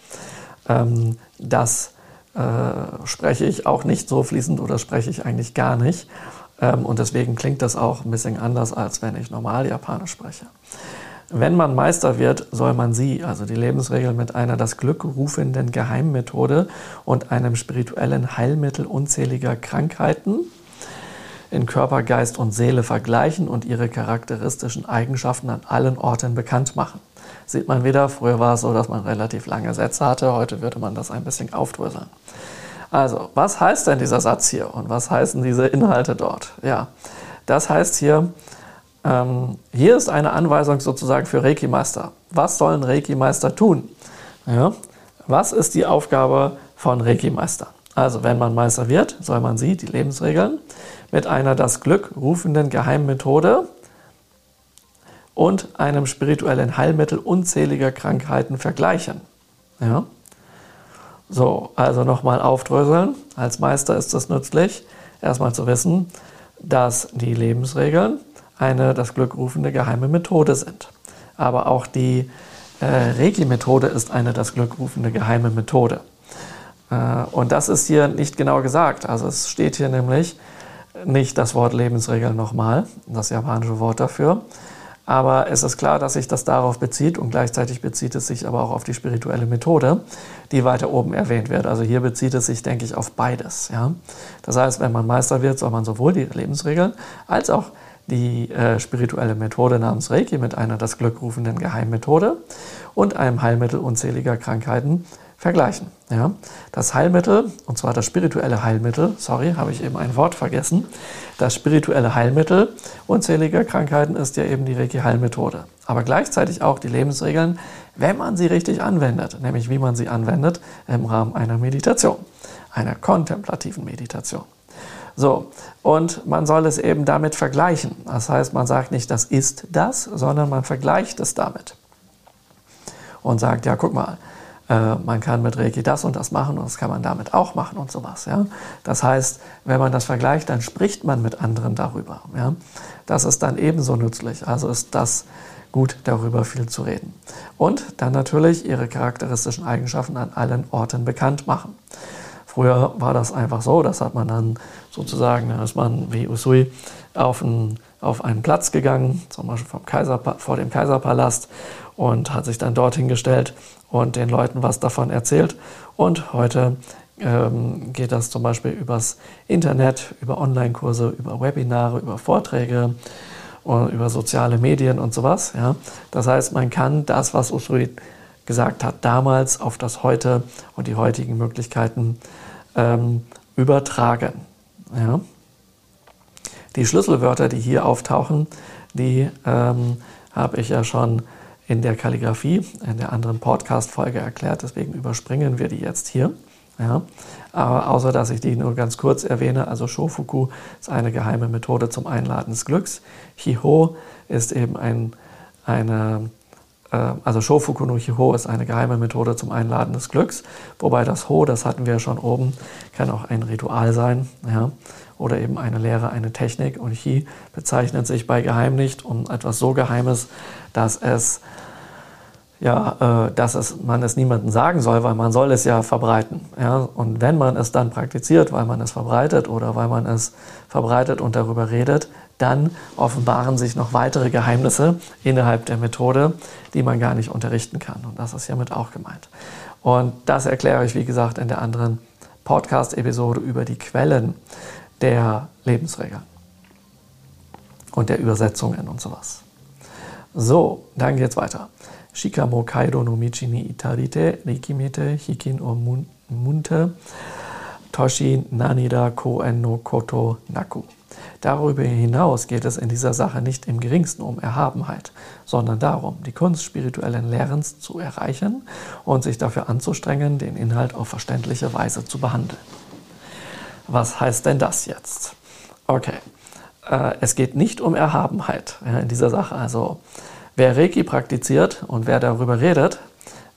Ähm, das äh, spreche ich auch nicht so fließend oder spreche ich eigentlich gar nicht. Ähm, und deswegen klingt das auch ein bisschen anders, als wenn ich normal Japanisch spreche. Wenn man Meister wird, soll man sie, also die Lebensregel, mit einer das Glück rufenden Geheimmethode und einem spirituellen Heilmittel unzähliger Krankheiten in Körper, Geist und Seele vergleichen und ihre charakteristischen Eigenschaften an allen Orten bekannt machen. Sieht man wieder, früher war es so, dass man relativ lange Sätze hatte, heute würde man das ein bisschen aufdröseln. Also, was heißt denn dieser Satz hier und was heißen diese Inhalte dort? Ja, das heißt hier, ähm, hier ist eine Anweisung sozusagen für Reiki-Meister. Was sollen Reiki-Meister tun? Ja, was ist die Aufgabe von Reiki-Meistern? Also, wenn man Meister wird, soll man sie, die Lebensregeln, mit einer das Glück rufenden Geheimmethode und einem spirituellen Heilmittel unzähliger Krankheiten vergleichen. Ja? So, also nochmal aufdröseln. Als Meister ist es nützlich, erstmal zu wissen, dass die Lebensregeln eine das Glück rufende geheime Methode sind. Aber auch die äh, Reiki-Methode ist eine das Glück rufende geheime Methode. Äh, und das ist hier nicht genau gesagt. Also es steht hier nämlich nicht das Wort Lebensregeln nochmal, das japanische Wort dafür, aber es ist klar, dass sich das darauf bezieht und gleichzeitig bezieht es sich aber auch auf die spirituelle Methode, die weiter oben erwähnt wird. Also hier bezieht es sich, denke ich, auf beides. Ja? Das heißt, wenn man Meister wird, soll man sowohl die Lebensregeln als auch die äh, spirituelle Methode namens Reiki mit einer das Glück rufenden Geheimmethode und einem Heilmittel unzähliger Krankheiten vergleichen. Ja? Das Heilmittel, und zwar das spirituelle Heilmittel, sorry, habe ich eben ein Wort vergessen, das spirituelle Heilmittel unzähliger Krankheiten ist ja eben die Reiki-Heilmethode. Aber gleichzeitig auch die Lebensregeln, wenn man sie richtig anwendet, nämlich wie man sie anwendet im Rahmen einer Meditation, einer kontemplativen Meditation. So, und man soll es eben damit vergleichen. Das heißt, man sagt nicht, das ist das, sondern man vergleicht es damit. Und sagt, ja, guck mal, äh, man kann mit Reiki das und das machen und das kann man damit auch machen und sowas. Ja? Das heißt, wenn man das vergleicht, dann spricht man mit anderen darüber. Ja? Das ist dann ebenso nützlich. Also ist das gut, darüber viel zu reden. Und dann natürlich ihre charakteristischen Eigenschaften an allen Orten bekannt machen. Früher war das einfach so, das hat man dann sozusagen, da ist man wie Usui auf einen, auf einen Platz gegangen, zum Beispiel vom Kaiser, vor dem Kaiserpalast und hat sich dann dorthin gestellt und den Leuten was davon erzählt. Und heute ähm, geht das zum Beispiel übers Internet, über Online-Kurse, über Webinare, über Vorträge, über soziale Medien und sowas. Ja. Das heißt, man kann das, was Usui gesagt hat damals, auf das Heute und die heutigen Möglichkeiten ähm, übertragen. Ja. Die Schlüsselwörter, die hier auftauchen, die ähm, habe ich ja schon in der Kalligrafie, in der anderen Podcast-Folge erklärt, deswegen überspringen wir die jetzt hier. Ja, aber außer dass ich die nur ganz kurz erwähne, also Shofuku ist eine geheime Methode zum Einladen des Glücks. Hiho ist eben ein, eine, äh, also Shofuku no Hiho ist eine geheime Methode zum Einladen des Glücks, wobei das Ho, das hatten wir schon oben, kann auch ein Ritual sein, ja, oder eben eine Lehre, eine Technik. Und Hi bezeichnet sich bei Geheim nicht um etwas so Geheimes, dass es ja, äh, dass es, man es niemandem sagen soll, weil man soll es ja verbreiten. Ja? Und wenn man es dann praktiziert, weil man es verbreitet oder weil man es verbreitet und darüber redet, dann offenbaren sich noch weitere Geheimnisse innerhalb der Methode, die man gar nicht unterrichten kann. Und das ist hiermit auch gemeint. Und das erkläre ich, wie gesagt, in der anderen Podcast-Episode über die Quellen der Lebensregeln und der Übersetzungen und sowas. So, dann geht's weiter. Shikamo Kaido no Michi ni Itarite, Rikimete, Hikin o Munte, Toshi Nanida Koen no Koto Naku. Darüber hinaus geht es in dieser Sache nicht im geringsten um Erhabenheit, sondern darum, die Kunst spirituellen Lernens zu erreichen und sich dafür anzustrengen, den Inhalt auf verständliche Weise zu behandeln. Was heißt denn das jetzt? Okay, äh, es geht nicht um Erhabenheit in dieser Sache. Also wer Reiki praktiziert und wer darüber redet,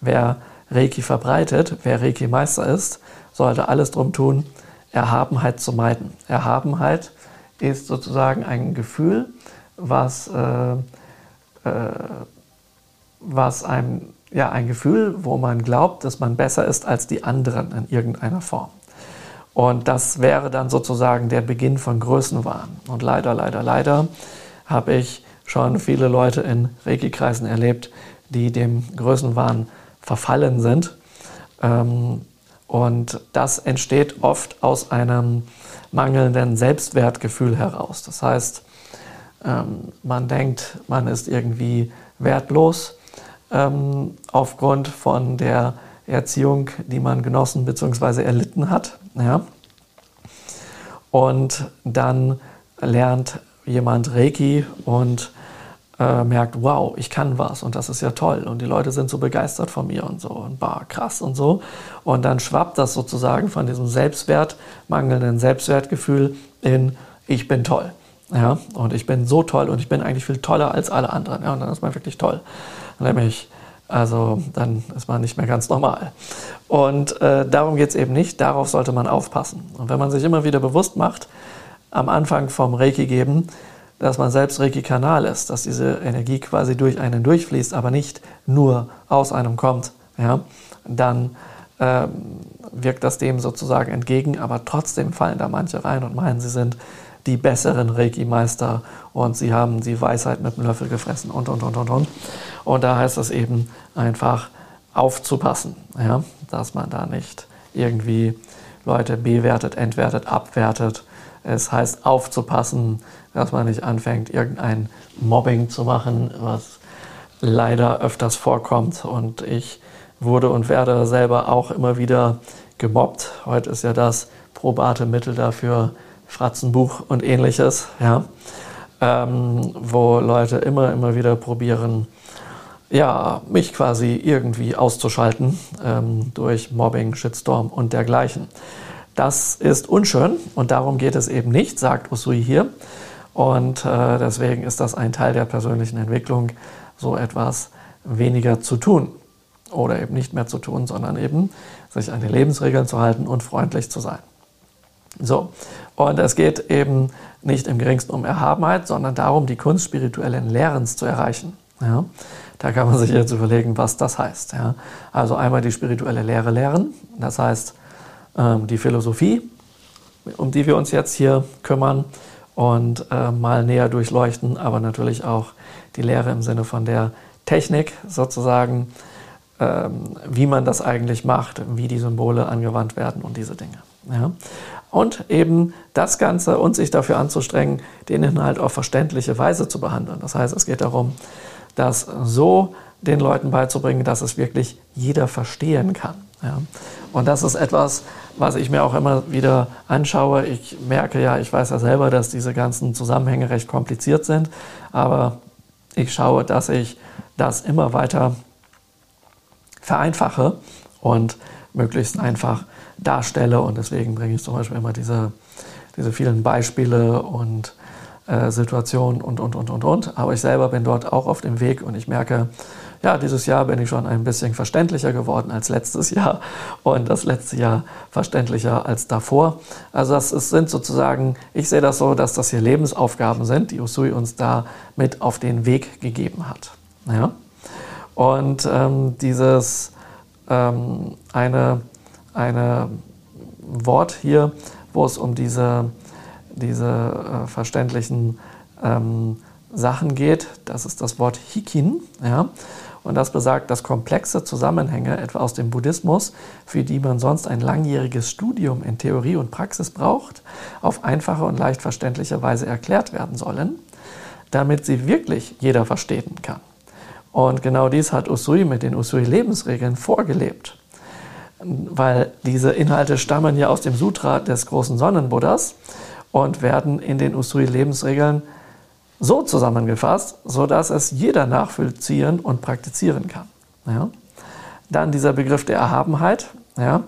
wer Reiki verbreitet, wer Reiki-Meister ist, sollte alles darum tun, Erhabenheit zu meiden. Erhabenheit ist sozusagen ein Gefühl, was, äh, äh, was einem, ja, ein Gefühl, wo man glaubt, dass man besser ist als die anderen in irgendeiner Form. Und das wäre dann sozusagen der Beginn von Größenwahn. Und leider, leider, leider habe ich schon viele Leute in Reiki-Kreisen erlebt, die dem Größenwahn verfallen sind. Ähm, Und das entsteht oft aus einem mangelnden Selbstwertgefühl heraus. Das heißt, ähm, man denkt, man ist irgendwie wertlos ähm, aufgrund von der Erziehung, die man genossen bzw. erlitten hat. Ja? Und dann lernt jemand Reiki und äh, merkt, wow, ich kann was und das ist ja toll und die Leute sind so begeistert von mir und so und bah, krass und so. Und dann schwappt das sozusagen von diesem Selbstwert, mangelnden Selbstwertgefühl in ich bin toll. Ja, und ich bin so toll und ich bin eigentlich viel toller als alle anderen. Ja, und dann ist man wirklich toll. Nämlich, also dann ist man nicht mehr ganz normal. Und äh, darum geht es eben nicht, darauf sollte man aufpassen. Und wenn man sich immer wieder bewusst macht, am Anfang vom Reiki geben, dass man selbst Reiki-Kanal ist, dass diese Energie quasi durch einen durchfließt, aber nicht nur aus einem kommt, ja, dann äh, wirkt das dem sozusagen entgegen, aber trotzdem fallen da manche rein und meinen, sie sind die besseren Reiki-Meister und sie haben die Weisheit mit dem Löffel gefressen und, und, und, und, und. Und da heißt es eben einfach aufzupassen, ja, dass man da nicht irgendwie Leute bewertet, entwertet, abwertet. Es heißt aufzupassen, dass man nicht anfängt, irgendein Mobbing zu machen, was leider öfters vorkommt. Und ich wurde und werde selber auch immer wieder gemobbt. Heute ist ja das probate Mittel dafür Fratzenbuch und ähnliches, ja, ähm, wo Leute immer, immer wieder probieren, ja, mich quasi irgendwie auszuschalten ähm, durch Mobbing, Shitstorm und dergleichen. Das ist unschön und darum geht es eben nicht, sagt Usui hier. Und äh, deswegen ist das ein Teil der persönlichen Entwicklung, so etwas weniger zu tun. Oder eben nicht mehr zu tun, sondern eben sich an die Lebensregeln zu halten und freundlich zu sein. So, und es geht eben nicht im geringsten um Erhabenheit, sondern darum, die Kunst spirituellen Lehrens zu erreichen. Ja? Da kann man sich jetzt überlegen, was das heißt. Ja? Also einmal die spirituelle Lehre lehren, das heißt ähm, die Philosophie, um die wir uns jetzt hier kümmern, und äh, mal näher durchleuchten, aber natürlich auch die Lehre im Sinne von der Technik sozusagen, ähm, wie man das eigentlich macht, wie die Symbole angewandt werden und diese Dinge. Ja. Und eben das Ganze und sich dafür anzustrengen, den Inhalt auf verständliche Weise zu behandeln. Das heißt, es geht darum, das so den Leuten beizubringen, dass es wirklich jeder verstehen kann. Ja. Und das ist etwas, was ich mir auch immer wieder anschaue. Ich merke ja, ich weiß ja selber, dass diese ganzen Zusammenhänge recht kompliziert sind, aber ich schaue, dass ich das immer weiter vereinfache und möglichst einfach darstelle. Und deswegen bringe ich zum Beispiel immer diese, diese vielen Beispiele und äh, Situationen und, und, und, und, und. Aber ich selber bin dort auch auf dem Weg und ich merke, ja, dieses Jahr bin ich schon ein bisschen verständlicher geworden als letztes Jahr und das letzte Jahr verständlicher als davor. Also das ist, sind sozusagen, ich sehe das so, dass das hier Lebensaufgaben sind, die Usui uns da mit auf den Weg gegeben hat. Ja? Und ähm, dieses ähm, eine, eine Wort hier, wo es um diese, diese äh, verständlichen ähm, Sachen geht, das ist das Wort Hikin. Ja? Und das besagt, dass komplexe Zusammenhänge, etwa aus dem Buddhismus, für die man sonst ein langjähriges Studium in Theorie und Praxis braucht, auf einfache und leicht verständliche Weise erklärt werden sollen, damit sie wirklich jeder verstehen kann. Und genau dies hat Usui mit den Usui-Lebensregeln vorgelebt. Weil diese Inhalte stammen ja aus dem Sutra des großen Sonnenbuddhas und werden in den Usui-Lebensregeln so zusammengefasst, sodass es jeder nachvollziehen und praktizieren kann. Ja? Dann dieser Begriff der Erhabenheit. Ja?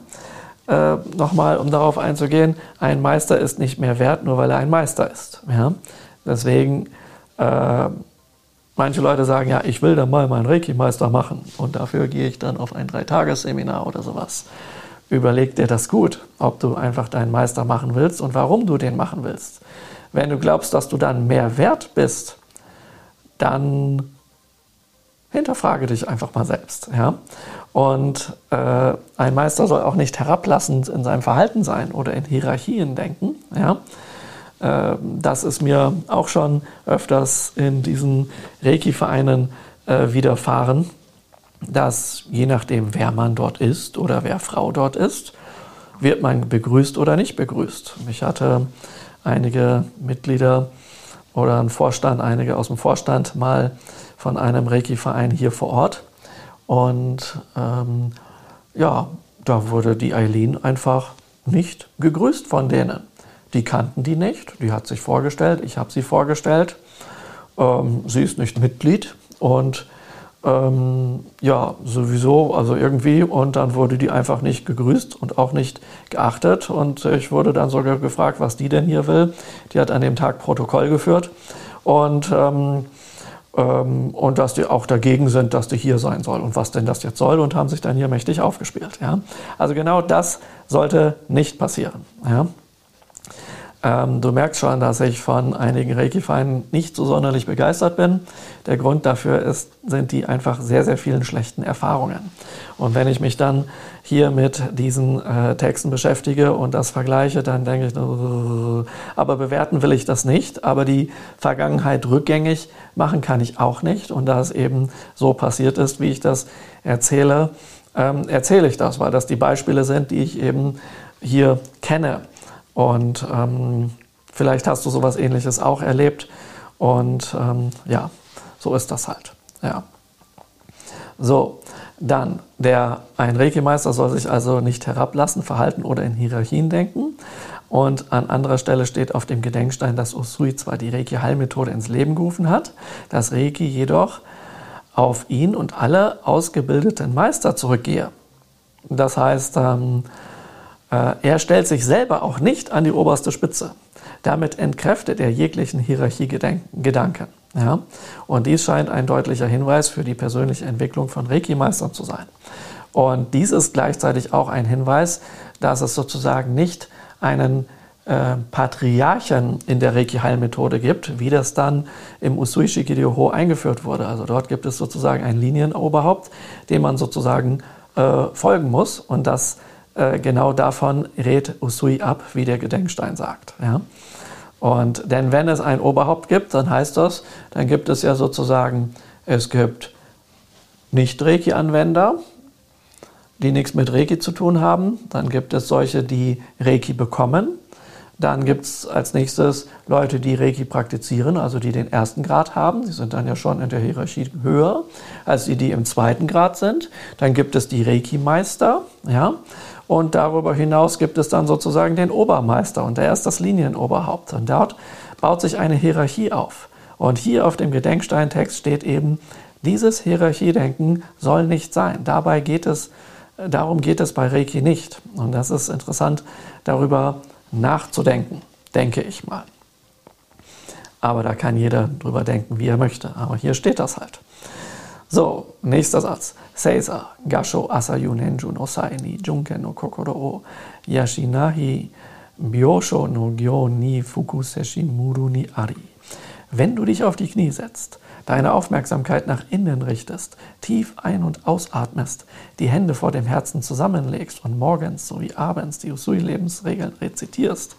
Äh, Nochmal, um darauf einzugehen, ein Meister ist nicht mehr wert, nur weil er ein Meister ist. Ja? Deswegen, äh, manche Leute sagen, ja, ich will dann mal meinen Reiki-Meister machen und dafür gehe ich dann auf ein Dreitagesseminar oder sowas. Überleg dir das gut, ob du einfach deinen Meister machen willst und warum du den machen willst. Wenn du glaubst, dass du dann mehr wert bist, dann hinterfrage dich einfach mal selbst. Ja? Und äh, ein Meister soll auch nicht herablassend in seinem Verhalten sein oder in Hierarchien denken. Ja? Äh, das ist mir auch schon öfters in diesen Reiki-Vereinen äh, widerfahren, dass je nachdem, wer man dort ist oder wer Frau dort ist, wird man begrüßt oder nicht begrüßt. Ich hatte einige Mitglieder oder einen Vorstand, einige aus dem Vorstand mal von einem Reiki-Verein hier vor Ort. Und ähm, ja, da wurde die Eileen einfach nicht gegrüßt von denen. Die kannten die nicht, die hat sich vorgestellt, ich habe sie vorgestellt. Ähm, sie ist nicht Mitglied und ähm, ja, sowieso, also irgendwie. Und dann wurde die einfach nicht gegrüßt und auch nicht geachtet. Und ich wurde dann sogar gefragt, was die denn hier will. Die hat an dem Tag Protokoll geführt. Und, ähm, ähm, und dass die auch dagegen sind, dass die hier sein soll. Und was denn das jetzt soll. Und haben sich dann hier mächtig aufgespielt. Ja? Also genau das sollte nicht passieren. Ja? Ähm, du merkst schon, dass ich von einigen Reiki-Vereinen nicht so sonderlich begeistert bin. Der Grund dafür ist, sind die einfach sehr, sehr vielen schlechten Erfahrungen. Und wenn ich mich dann hier mit diesen äh, Texten beschäftige und das vergleiche, dann denke ich, uh, aber bewerten will ich das nicht. Aber die Vergangenheit rückgängig machen kann ich auch nicht. Und da es eben so passiert ist, wie ich das erzähle, ähm, erzähle ich das, weil das die Beispiele sind, die ich eben hier kenne. Und ähm, vielleicht hast du sowas ähnliches auch erlebt. Und ähm, ja, so ist das halt. Ja. So, dann, der, ein Reiki-Meister soll sich also nicht herablassen, verhalten oder in Hierarchien denken. Und an anderer Stelle steht auf dem Gedenkstein, dass Usui zwar die Reiki-Heilmethode ins Leben gerufen hat, dass Reiki jedoch auf ihn und alle ausgebildeten Meister zurückgehe. Das heißt, ähm, äh, er stellt sich selber auch nicht an die oberste Spitze. Damit entkräftet er jeglichen Hierarchiegedanken. Ja? Und dies scheint ein deutlicher Hinweis für die persönliche Entwicklung von Reiki-Meistern zu sein. Und dies ist gleichzeitig auch ein Hinweis, dass es sozusagen nicht einen äh, Patriarchen in der Reiki-Heilmethode gibt, wie das dann im Usui Shikiryo eingeführt wurde. Also dort gibt es sozusagen ein Linienoberhaupt, dem man sozusagen äh, folgen muss. Und das äh, genau davon rät Usui ab, wie der Gedenkstein sagt. Ja? Und denn wenn es ein Oberhaupt gibt, dann heißt das, dann gibt es ja sozusagen, es gibt Nicht-Reiki-Anwender, die nichts mit Reiki zu tun haben. Dann gibt es solche, die Reiki bekommen. Dann gibt es als nächstes Leute, die Reiki praktizieren, also die den ersten Grad haben. Sie sind dann ja schon in der Hierarchie höher als die, die im zweiten Grad sind. Dann gibt es die Reiki-Meister, ja. Und darüber hinaus gibt es dann sozusagen den Obermeister und der ist das Linienoberhaupt. Und dort baut sich eine Hierarchie auf. Und hier auf dem Gedenksteintext steht eben, dieses Hierarchiedenken soll nicht sein. Dabei geht es, darum geht es bei Reiki nicht. Und das ist interessant, darüber nachzudenken, denke ich mal. Aber da kann jeder drüber denken, wie er möchte. Aber hier steht das halt. So, nächster Satz. Seisa, Gasho Asayu Nenju no Sai ni Junken no Kokoro o Yashinahi Byosho no Gyo ni Fukuseshi Muru ni Ari. Wenn du dich auf die Knie setzt, deine Aufmerksamkeit nach innen richtest, tief ein- und ausatmest, die Hände vor dem Herzen zusammenlegst und morgens sowie abends die Usui-Lebensregeln rezitierst,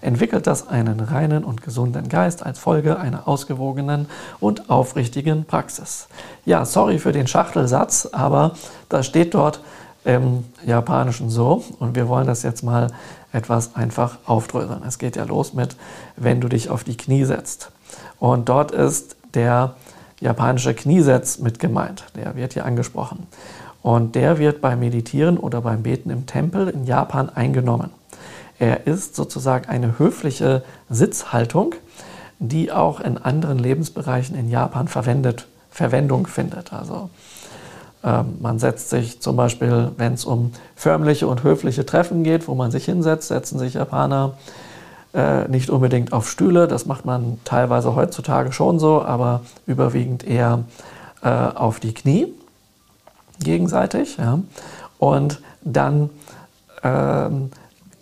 entwickelt das einen reinen und gesunden Geist als Folge einer ausgewogenen und aufrichtigen Praxis. Ja, sorry für den Schachtelsatz, aber das steht dort im Japanischen so und wir wollen das jetzt mal etwas einfach aufdröseln. Es geht ja los mit, wenn du dich auf die Knie setzt. Und dort ist der japanische Kniesetz mit gemeint. Der wird hier angesprochen. Und der wird beim Meditieren oder beim Beten im Tempel in Japan eingenommen. Er ist sozusagen eine höfliche Sitzhaltung, die auch in anderen Lebensbereichen in Japan verwendet, Verwendung findet. Also ähm, man setzt sich zum Beispiel, wenn es um förmliche und höfliche Treffen geht, wo man sich hinsetzt, setzen sich Japaner äh, nicht unbedingt auf Stühle, das macht man teilweise heutzutage schon so, aber überwiegend eher äh, auf die Knie gegenseitig. Ja. Und dann ähm,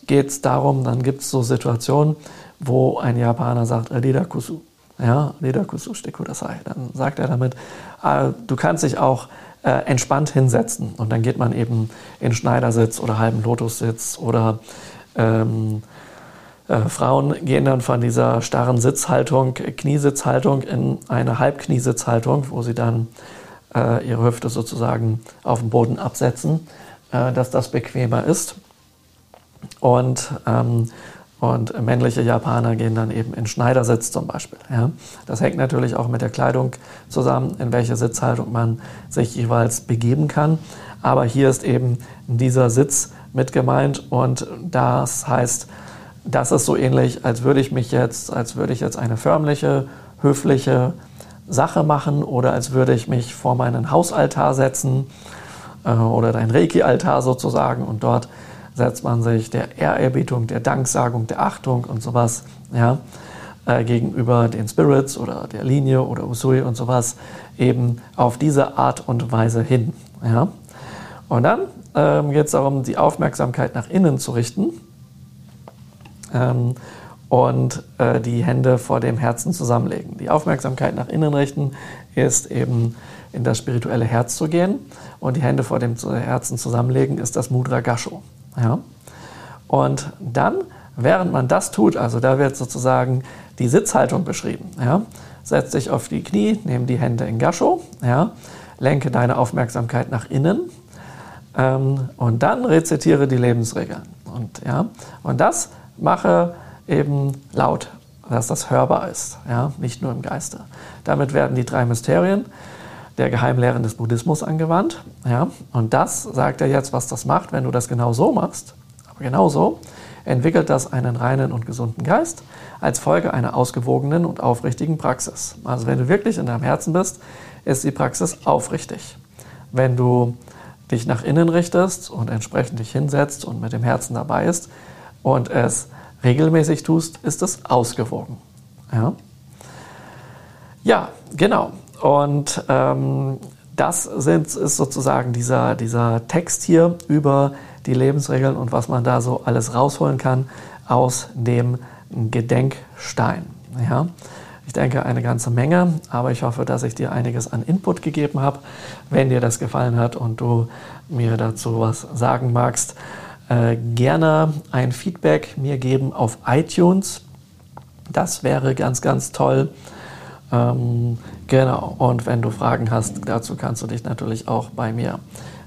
geht es darum, dann gibt es so Situationen, wo ein Japaner sagt, Ridakusu, ja, Ridakusu Shtekudasai. Dann sagt er damit, äh, du kannst dich auch äh, entspannt hinsetzen. Und dann geht man eben in Schneidersitz oder halben Lotussitz oder ähm, äh, Frauen gehen dann von dieser starren Sitzhaltung, Kniesitzhaltung in eine Halbkniesitzhaltung, wo sie dann äh, ihre Hüfte sozusagen auf dem Boden absetzen, äh, dass das bequemer ist. und, ähm, und männliche Japaner gehen dann eben in Schneidersitz zum Beispiel. Ja. Das hängt natürlich auch mit der Kleidung zusammen, in welche Sitzhaltung man sich jeweils begeben kann. Aber hier ist eben dieser Sitz mit gemeint und das heißt, das ist so ähnlich, als würde ich mich jetzt, als würde ich jetzt eine förmliche, höfliche Sache machen oder als würde ich mich vor meinen Hausaltar setzen äh, oder dein Reiki-Altar sozusagen und dort setzt man sich der Ehrerbietung, der Danksagung, der Achtung und sowas ja, äh, gegenüber den Spirits oder der Linie oder Usui und sowas eben auf diese Art und Weise hin. Ja. Und dann ähm, geht es darum, die Aufmerksamkeit nach innen zu richten ähm, und äh, die Hände vor dem Herzen zusammenlegen. Die Aufmerksamkeit nach innen richten ist eben in das spirituelle Herz zu gehen und die Hände vor dem Herzen zusammenlegen ist das Mudra Gasho. Ja? Und dann, während man das tut, also da wird sozusagen die Sitzhaltung beschrieben. Ja? Setz dich auf die Knie, nimm die Hände in Gasho, ja? lenke deine Aufmerksamkeit nach innen ähm, und dann rezitiere die Lebensregeln. Und, ja? und das mache eben laut, dass das hörbar ist, ja? nicht nur im Geiste. Damit werden die drei Mysterien der Geheimlehren des Buddhismus angewandt. Ja? Und das sagt er jetzt, was das macht, wenn du das genau so machst. Aber genau so entwickelt das einen reinen und gesunden Geist als Folge einer ausgewogenen und aufrichtigen Praxis. Also wenn du wirklich in deinem Herzen bist, ist die Praxis aufrichtig. Wenn du dich nach innen richtest und entsprechend dich hinsetzt und mit dem Herzen dabei ist und es regelmäßig tust, ist es ausgewogen. Ja, ja genau. Und ähm, das sind, ist sozusagen dieser, dieser Text hier über die Lebensregeln und was man da so alles rausholen kann aus dem Gedenkstein. Ja? Ich denke eine ganze Menge, aber ich hoffe, dass ich dir einiges an Input gegeben habe. Wenn dir das gefallen hat und du mir dazu was sagen magst, äh, gerne ein Feedback mir geben auf iTunes. Das wäre ganz, ganz toll. Ähm, genau, und wenn du Fragen hast, dazu kannst du dich natürlich auch bei mir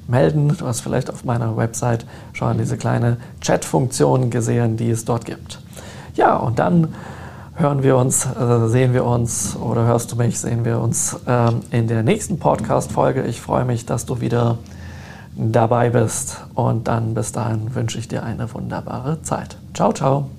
melden. Du hast vielleicht auf meiner Website schon diese kleine Chat-Funktion gesehen, die es dort gibt. Ja, und dann hören wir uns, äh, sehen wir uns oder hörst du mich, sehen wir uns ähm, in der nächsten Podcast-Folge. Ich freue mich, dass du wieder dabei bist und dann bis dahin wünsche ich dir eine wunderbare Zeit. Ciao, ciao.